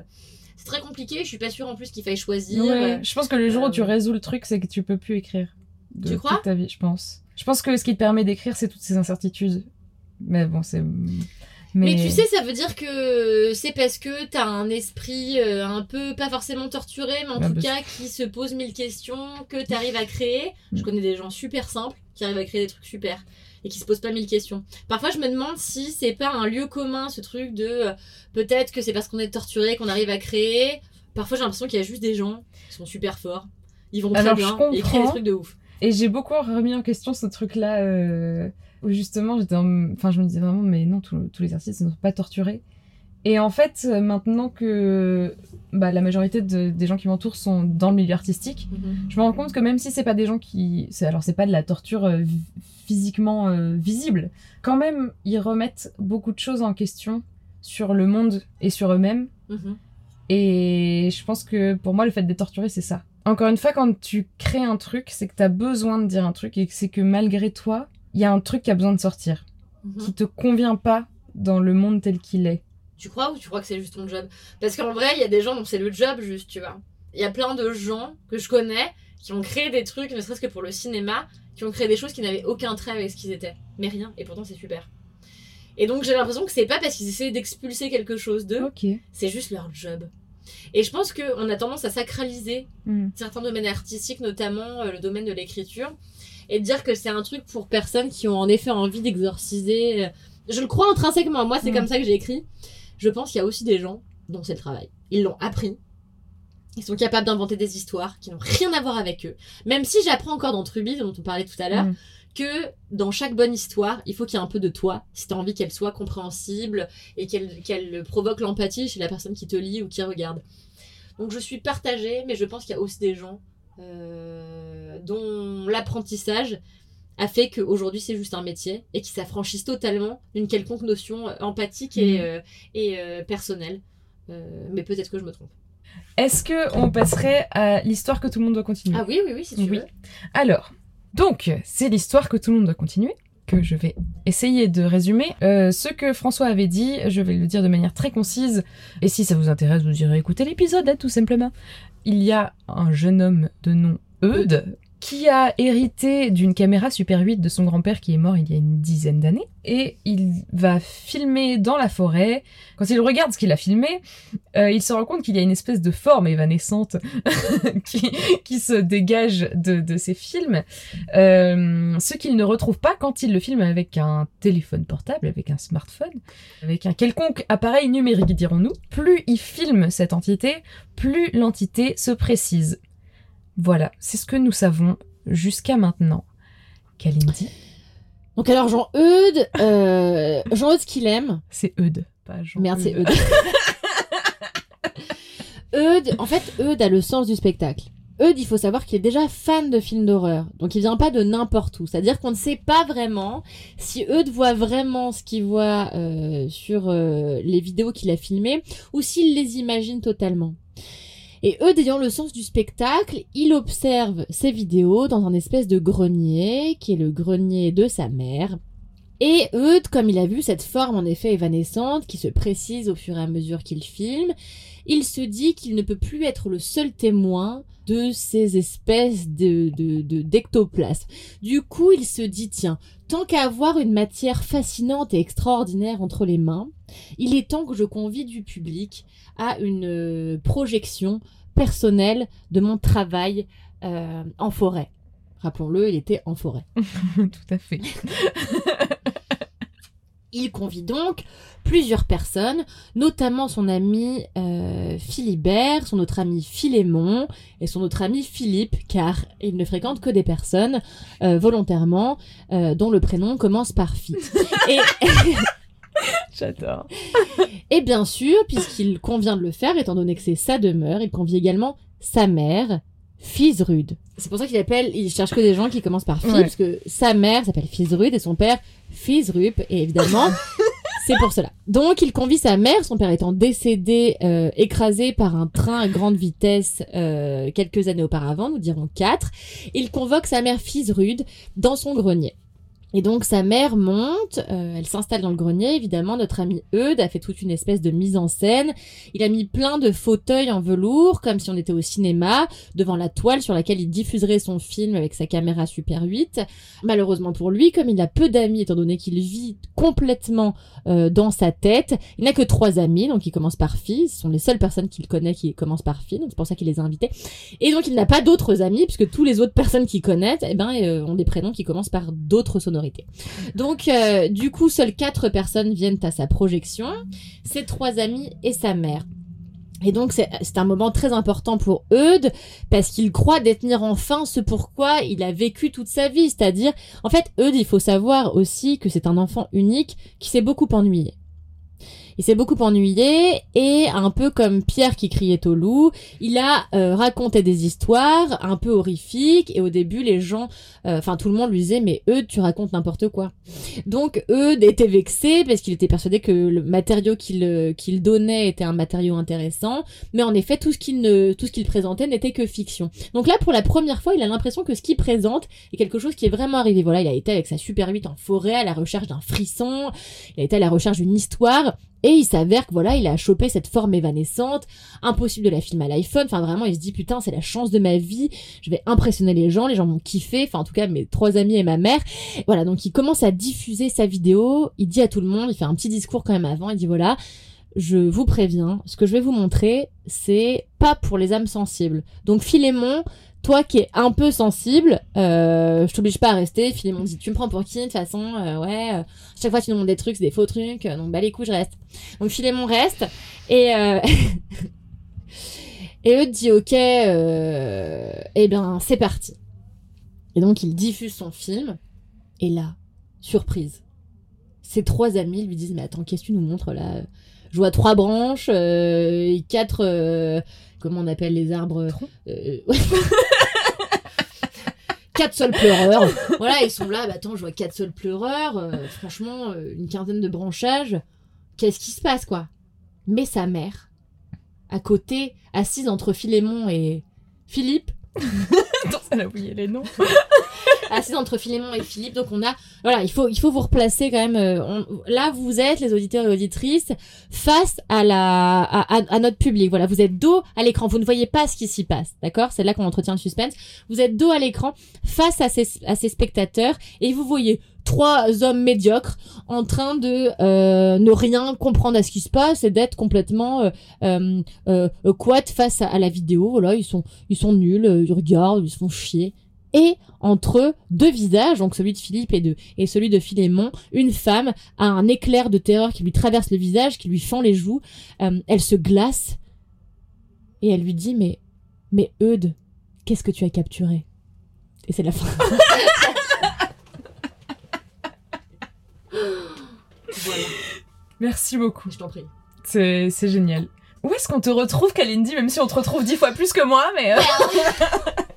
C'est très compliqué, je suis pas sûre en plus qu'il faille choisir. Ouais, je pense que le jour où tu résous le truc, c'est que tu peux plus écrire. De Tu crois? toute ta vie, je pense. Je pense que ce qui te permet d'écrire, c'est toutes ces incertitudes. Mais bon, c'est. Mais... tu sais, ça veut dire que c'est parce que t'as un esprit euh, un peu, pas forcément torturé, mais en Bah, tout cas qui se pose mille questions, que t'arrives à créer. Je Mm. connais des gens super simples qui arrivent à créer des trucs super et qui se posent pas mille questions. Parfois, je me demande si c'est pas un lieu commun, ce truc de euh, peut-être que c'est parce qu'on est torturé qu'on arrive à créer. Parfois, j'ai l'impression qu'il y a juste des gens qui sont super forts. Ils vont Alors, très je bien et créent des trucs de ouf. Et j'ai beaucoup remis en question ce truc-là, euh, où justement, j'étais en- enfin, je me disais vraiment, mais non, tous les artistes ne sont pas torturés. Et en fait, euh, maintenant que bah, la majorité de- des gens qui m'entourent sont dans le milieu artistique, je me rends compte que même si c'est pas des gens qui, alors c'est pas de la torture euh, physiquement euh, visible, quand même, ils remettent beaucoup de choses en question sur le monde et sur eux-mêmes. Mhm. Et je pense que pour moi, le fait d'être torturé, c'est ça. Encore une fois, quand tu crées un truc, c'est que t'as besoin de dire un truc et c'est que malgré toi, il y a un truc qui a besoin de sortir, Mhm. qui te convient pas dans le monde tel qu'il est. Tu crois ou tu crois que c'est juste ton job? Parce qu'en vrai, il y a des gens dont c'est le job juste, tu vois. Il y a plein de gens que je connais qui ont créé des trucs, ne serait-ce que pour le cinéma, qui ont créé des choses qui n'avaient aucun trait avec ce qu'ils étaient. Mais rien, et pourtant c'est super. Et donc j'ai l'impression que c'est pas parce qu'ils essaient d'expulser quelque chose d'eux, Ok. c'est juste leur job. Et je pense qu'on a tendance à sacraliser Hmm. certains domaines artistiques, notamment euh, le domaine de l'écriture, et de dire que c'est un truc pour personnes qui ont en effet envie d'exorciser euh, Je le crois intrinsèquement. Moi, c'est Mm. comme ça que j'ai écrit. Je pense qu'il y a aussi des gens dont c'est le travail. Ils l'ont appris. Ils sont capables d'inventer des histoires qui n'ont rien à voir avec eux. Même si j'apprends encore dans Truby, dont on parlait tout à l'heure, Mm. que dans chaque bonne histoire, il faut qu'il y ait un peu de toi, si tu as envie qu'elle soit compréhensible et qu'elle qu'elle provoque l'empathie chez la personne qui te lit ou qui regarde. Donc je suis partagée, mais je pense qu'il y a aussi des gens euh, dont l'apprentissage a fait qu'aujourd'hui c'est juste un métier et qui s'affranchissent totalement d'une quelconque notion euh, empathique et, Mhm. euh, et euh, personnelle. Mais peut-être que je me trompe. Est-ce que on passerait à l'histoire que tout le monde doit continuer? Ah oui, oui, oui, si tu Oui. veux. Alors, donc, c'est l'histoire que tout le monde doit continuer, que je vais essayer de résumer. Euh, ce que François avait dit, je vais le dire de manière très concise, et si ça vous intéresse, vous irez écouter l'épisode, hein, tout simplement. Il y a un jeune homme de nom Eudes qui a hérité d'une caméra Super 8 de son grand-père qui est mort il y a une dizaine d'années, et il va filmer dans la forêt. Quand il regarde ce qu'il a filmé, euh, il se rend compte qu'il y a une espèce de forme évanescente qui, se dégage de, de ses films, euh, ce qu'il ne retrouve pas quand il le filme avec un téléphone portable, avec un smartphone, avec un quelconque appareil numérique, dirons-nous. Plus il filme cette entité, plus l'entité se précise. Voilà, c'est ce que nous savons jusqu'à maintenant. Kalindi, Donc alors Jean-Eudes, euh, Jean-Eudes ce qu'il aime, c'est Eudes, pas Jean. Merde, c'est Eudes. Eudes, en fait, Eudes a le sens du spectacle. Eudes, il faut savoir qu'il est déjà fan de films d'horreur. Donc il vient pas de n'importe où. C'est-à-dire qu'on ne sait pas vraiment si Eudes voit vraiment ce qu'il voit euh, sur euh, les vidéos qu'il a filmées ou s'il les imagine totalement. Et Eudes ayant le sens du spectacle, il observe ces vidéos dans un espèce de grenier, qui est le grenier de sa mère. Et Eudes, comme il a vu cette forme en effet évanescente qui se précise au fur et à mesure qu'il filme, il se dit qu'il ne peut plus être le seul témoin de ces espèces de. Du coup, il se dit, tiens, tant qu'à avoir une matière fascinante et extraordinaire entre les mains, il est temps que je convie du public à une euh, projection personnelle de mon travail euh, en forêt. Rappelons-le, il était en forêt. Tout à fait. Il convie donc plusieurs personnes, notamment son ami euh, Philibert, son autre ami Philémon et son autre ami Philippe, car il ne fréquente que des personnes euh, volontairement euh, dont le prénom commence par Phi. Et, J'adore. et bien sûr, puisqu'il convient de le faire, étant donné que c'est sa demeure, il convie également sa mère, Fizrude. C'est pour ça qu'il appelle, il cherche que des gens qui commencent par Ouais. parce que sa mère s'appelle Fizrude et son père Fizrup, et évidemment, c'est pour cela. Donc il convie sa mère, son père étant décédé, euh, écrasé par un train à grande vitesse euh, quelques années auparavant, nous dirons quatre. Il convoque sa mère Fizrude dans son grenier. Et donc sa mère monte, euh, elle s'installe dans le grenier, évidemment, notre ami Eudes a fait toute une espèce de mise en scène. Il a mis plein de fauteuils en velours, comme si on était au cinéma, devant la toile sur laquelle il diffuserait son film avec sa caméra Super 8. Malheureusement pour lui, comme il a peu d'amis, étant donné qu'il vit complètement euh, dans sa tête, il n'a que trois amis, donc il commence par Phi, ce sont les seules personnes qu'il connaît qui commencent par Phi, donc c'est pour ça qu'il les a invités. Et donc il n'a pas d'autres amis, puisque tous les autres personnes qu'il connaît, eh ben, euh, ont des prénoms qui commencent par d'autres sonorités. Donc, euh, du coup, seules quatre personnes viennent à sa projection, ses trois amis et sa mère. Et donc, c'est un moment très important pour Eudes, parce qu'il croit détenir enfin ce pourquoi il a vécu toute sa vie. C'est-à-dire, en fait, Eudes, il faut savoir aussi que c'est un enfant unique qui s'est beaucoup ennuyé. Il s'est beaucoup ennuyé et un peu comme Pierre qui criait au loup, il a euh, raconté des histoires un peu horrifiques et au début les gens, euh, enfin tout le monde lui disait mais Eudes tu racontes n'importe quoi. Donc Eudes était vexé parce qu'il était persuadé que le matériau qu'il euh, qu'il donnait était un matériau intéressant, mais en effet tout ce qu'il ne tout ce qu'il présentait n'était que fiction. Donc là pour la première fois il a l'impression que ce qu'il présente est quelque chose qui est vraiment arrivé. Voilà il a été avec sa Super 8 en forêt à la recherche d'un frisson, il a été à la recherche d'une histoire. Et il s'avère que voilà, il a chopé cette forme évanescente, impossible de la filmer à l'iPhone. Enfin vraiment, il se dit putain, c'est la chance de ma vie. Je vais impressionner les gens, les gens vont kiffer. Enfin en tout cas mes trois amis et ma mère. Voilà, donc il commence à diffuser sa vidéo. Il dit à tout le monde, il fait un petit discours quand même avant. Il dit voilà, je vous préviens, ce que je vais vous montrer, c'est pas pour les âmes sensibles. Donc Philémon, toi qui es un peu sensible, euh, je t'oblige pas à rester. Philémon dit, tu me prends pour qui de toute façon euh, Ouais, euh, chaque fois tu nous montres des trucs, c'est des faux trucs, euh, donc bah les coups, je reste. Donc Philémon reste, et... Euh... et eux dit, ok, euh... eh bien c'est parti. Et donc il diffuse son film, et là, surprise. Ses trois amis lui disent, mais attends, qu'est-ce que tu nous montres là? Je vois trois branches, et quatre, comment on appelle les arbres euh, ouais. Quatre seuls pleureurs. Voilà, ils sont là, bah attends, je vois quatre seuls pleureurs, euh, franchement, euh, une quinzaine de branchages. Qu'est-ce qui se passe, quoi? Mais sa mère, à côté, assise entre Philémon et Philippe, Attends, elle a oublié les noms. assise entre Philémon et Philippe. Donc on a, voilà, il faut, il faut vous replacer quand même. euh, on- là, vous êtes les auditeurs et auditrices face à la, à, à- notre public. Voilà, vous êtes dos à l'écran. Vous ne voyez pas ce qui s'y passe, d'accord? C'est là qu'on entretient le suspense. Vous êtes dos à l'écran face à ces, à ces spectateurs et vous voyez trois hommes médiocres en train de euh, ne rien comprendre à ce qui se passe et d'être complètement euh, euh, euh, face à, à la vidéo. Voilà, ils sont, ils sont nuls, euh, ils regardent, ils se font chier. Et entre eux, deux visages, donc celui de Philippe et, de, et celui de Philémon, une femme a un éclair de terreur qui lui traverse le visage, qui lui fend les joues. Euh, elle se glace et elle lui dit mais mais Eudes, qu'est-ce que tu as capturé? Et c'est la fin. voilà, Merci beaucoup. je t'en prie. C'est c'est génial. Où est-ce qu'on te retrouve, Kalindi, même si on te retrouve dix fois plus que moi, mais... Euh,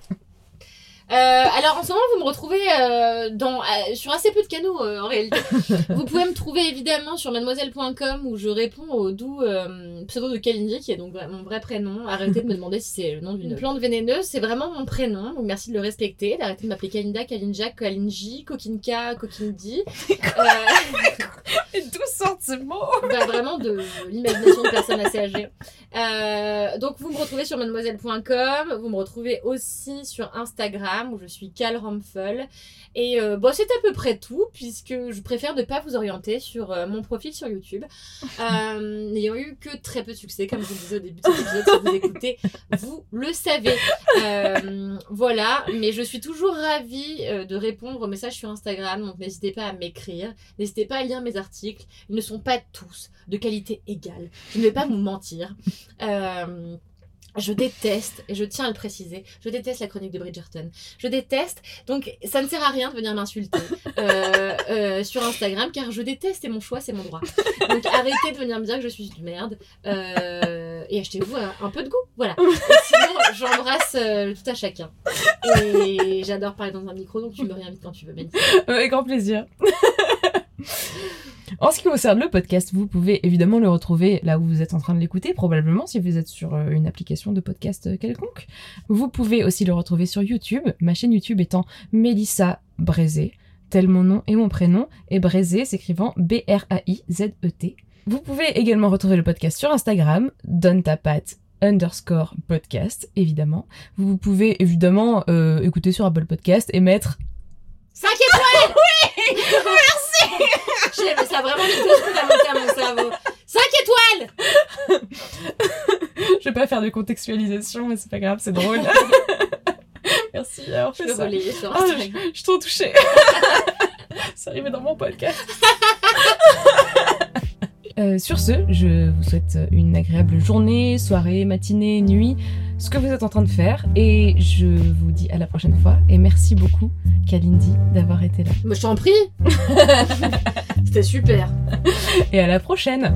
alors en ce moment, vous me retrouvez euh, dans, euh, sur assez peu de canaux euh, en réalité. vous pouvez me trouver évidemment sur mademoiselle.com où je réponds au doux euh, pseudo de Kalindi qui est donc mon vrai prénom. Arrêtez de me demander si c'est le nom d'une plante vénéneuse, c'est vraiment mon prénom. Donc merci de le respecter, d'arrêter de m'appeler Kalinda, Kalinja, Kalinji, Kokinka, Kokindi. Bah, vraiment de l'imagination de personnes assez âgées. Euh, donc vous me retrouvez sur mademoiselle.com, vous me retrouvez aussi sur Instagram où je suis Cal. Et euh, bon, c'est à peu près tout puisque je préfère ne pas vous orienter sur euh, mon profil sur YouTube. N'ayant eu que très peu de succès, comme je vous disais au début de cet épisode, si vous écoutez, vous le savez. Voilà, mais je suis toujours ravie de répondre aux messages sur Instagram, donc n'hésitez pas à m'écrire, n'hésitez pas à lire mes articles, ils ne sont pas tous de qualité égale. Je ne vais pas vous mentir. Euh, je déteste, et je tiens à le préciser, je déteste la chronique de Bridgerton. Je déteste, donc ça ne sert à rien de venir m'insulter euh, euh, sur Instagram, car je déteste et mon choix, c'est mon droit. Donc arrêtez de venir me dire que je suis une merde, et achetez-vous un, peu de goût, voilà. Sinon, j'embrasse tout à chacun. Et j'adore parler dans un micro, donc tu me réinvites quand tu veux, Mélanie. Avec grand plaisir. En ce qui concerne le podcast, vous pouvez évidemment le retrouver là où vous êtes en train de l'écouter, probablement si vous êtes sur euh, une application de podcast euh, quelconque. Vous pouvez aussi le retrouver sur YouTube, ma chaîne YouTube étant Mélissa Brézé, tel mon nom et mon prénom, et Brézé s'écrivant B-R-A-I-Z-E-T. Vous pouvez également retrouver le podcast sur Instagram, Donne underscore podcast, évidemment. Vous pouvez évidemment euh, écouter sur Apple Podcast et mettre 5 étoiles Oui Merci J'ai- Ça vraiment mis deux secondes à monter à mon cerveau. 5 étoiles Je vais pas faire de contextualisation, mais c'est pas grave, c'est drôle. Merci d'avoir Je fait peux ça. sur Ah, je, je suis trop touchée. c'est arrivé dans mon podcast. Euh, sur ce, je vous souhaite une agréable journée, soirée, matinée, nuit, ce que vous êtes en train de faire. Et je vous dis à la prochaine fois. Et merci beaucoup, Kalindi, d'avoir été là. Mais je t'en prie C'était super Et à la prochaine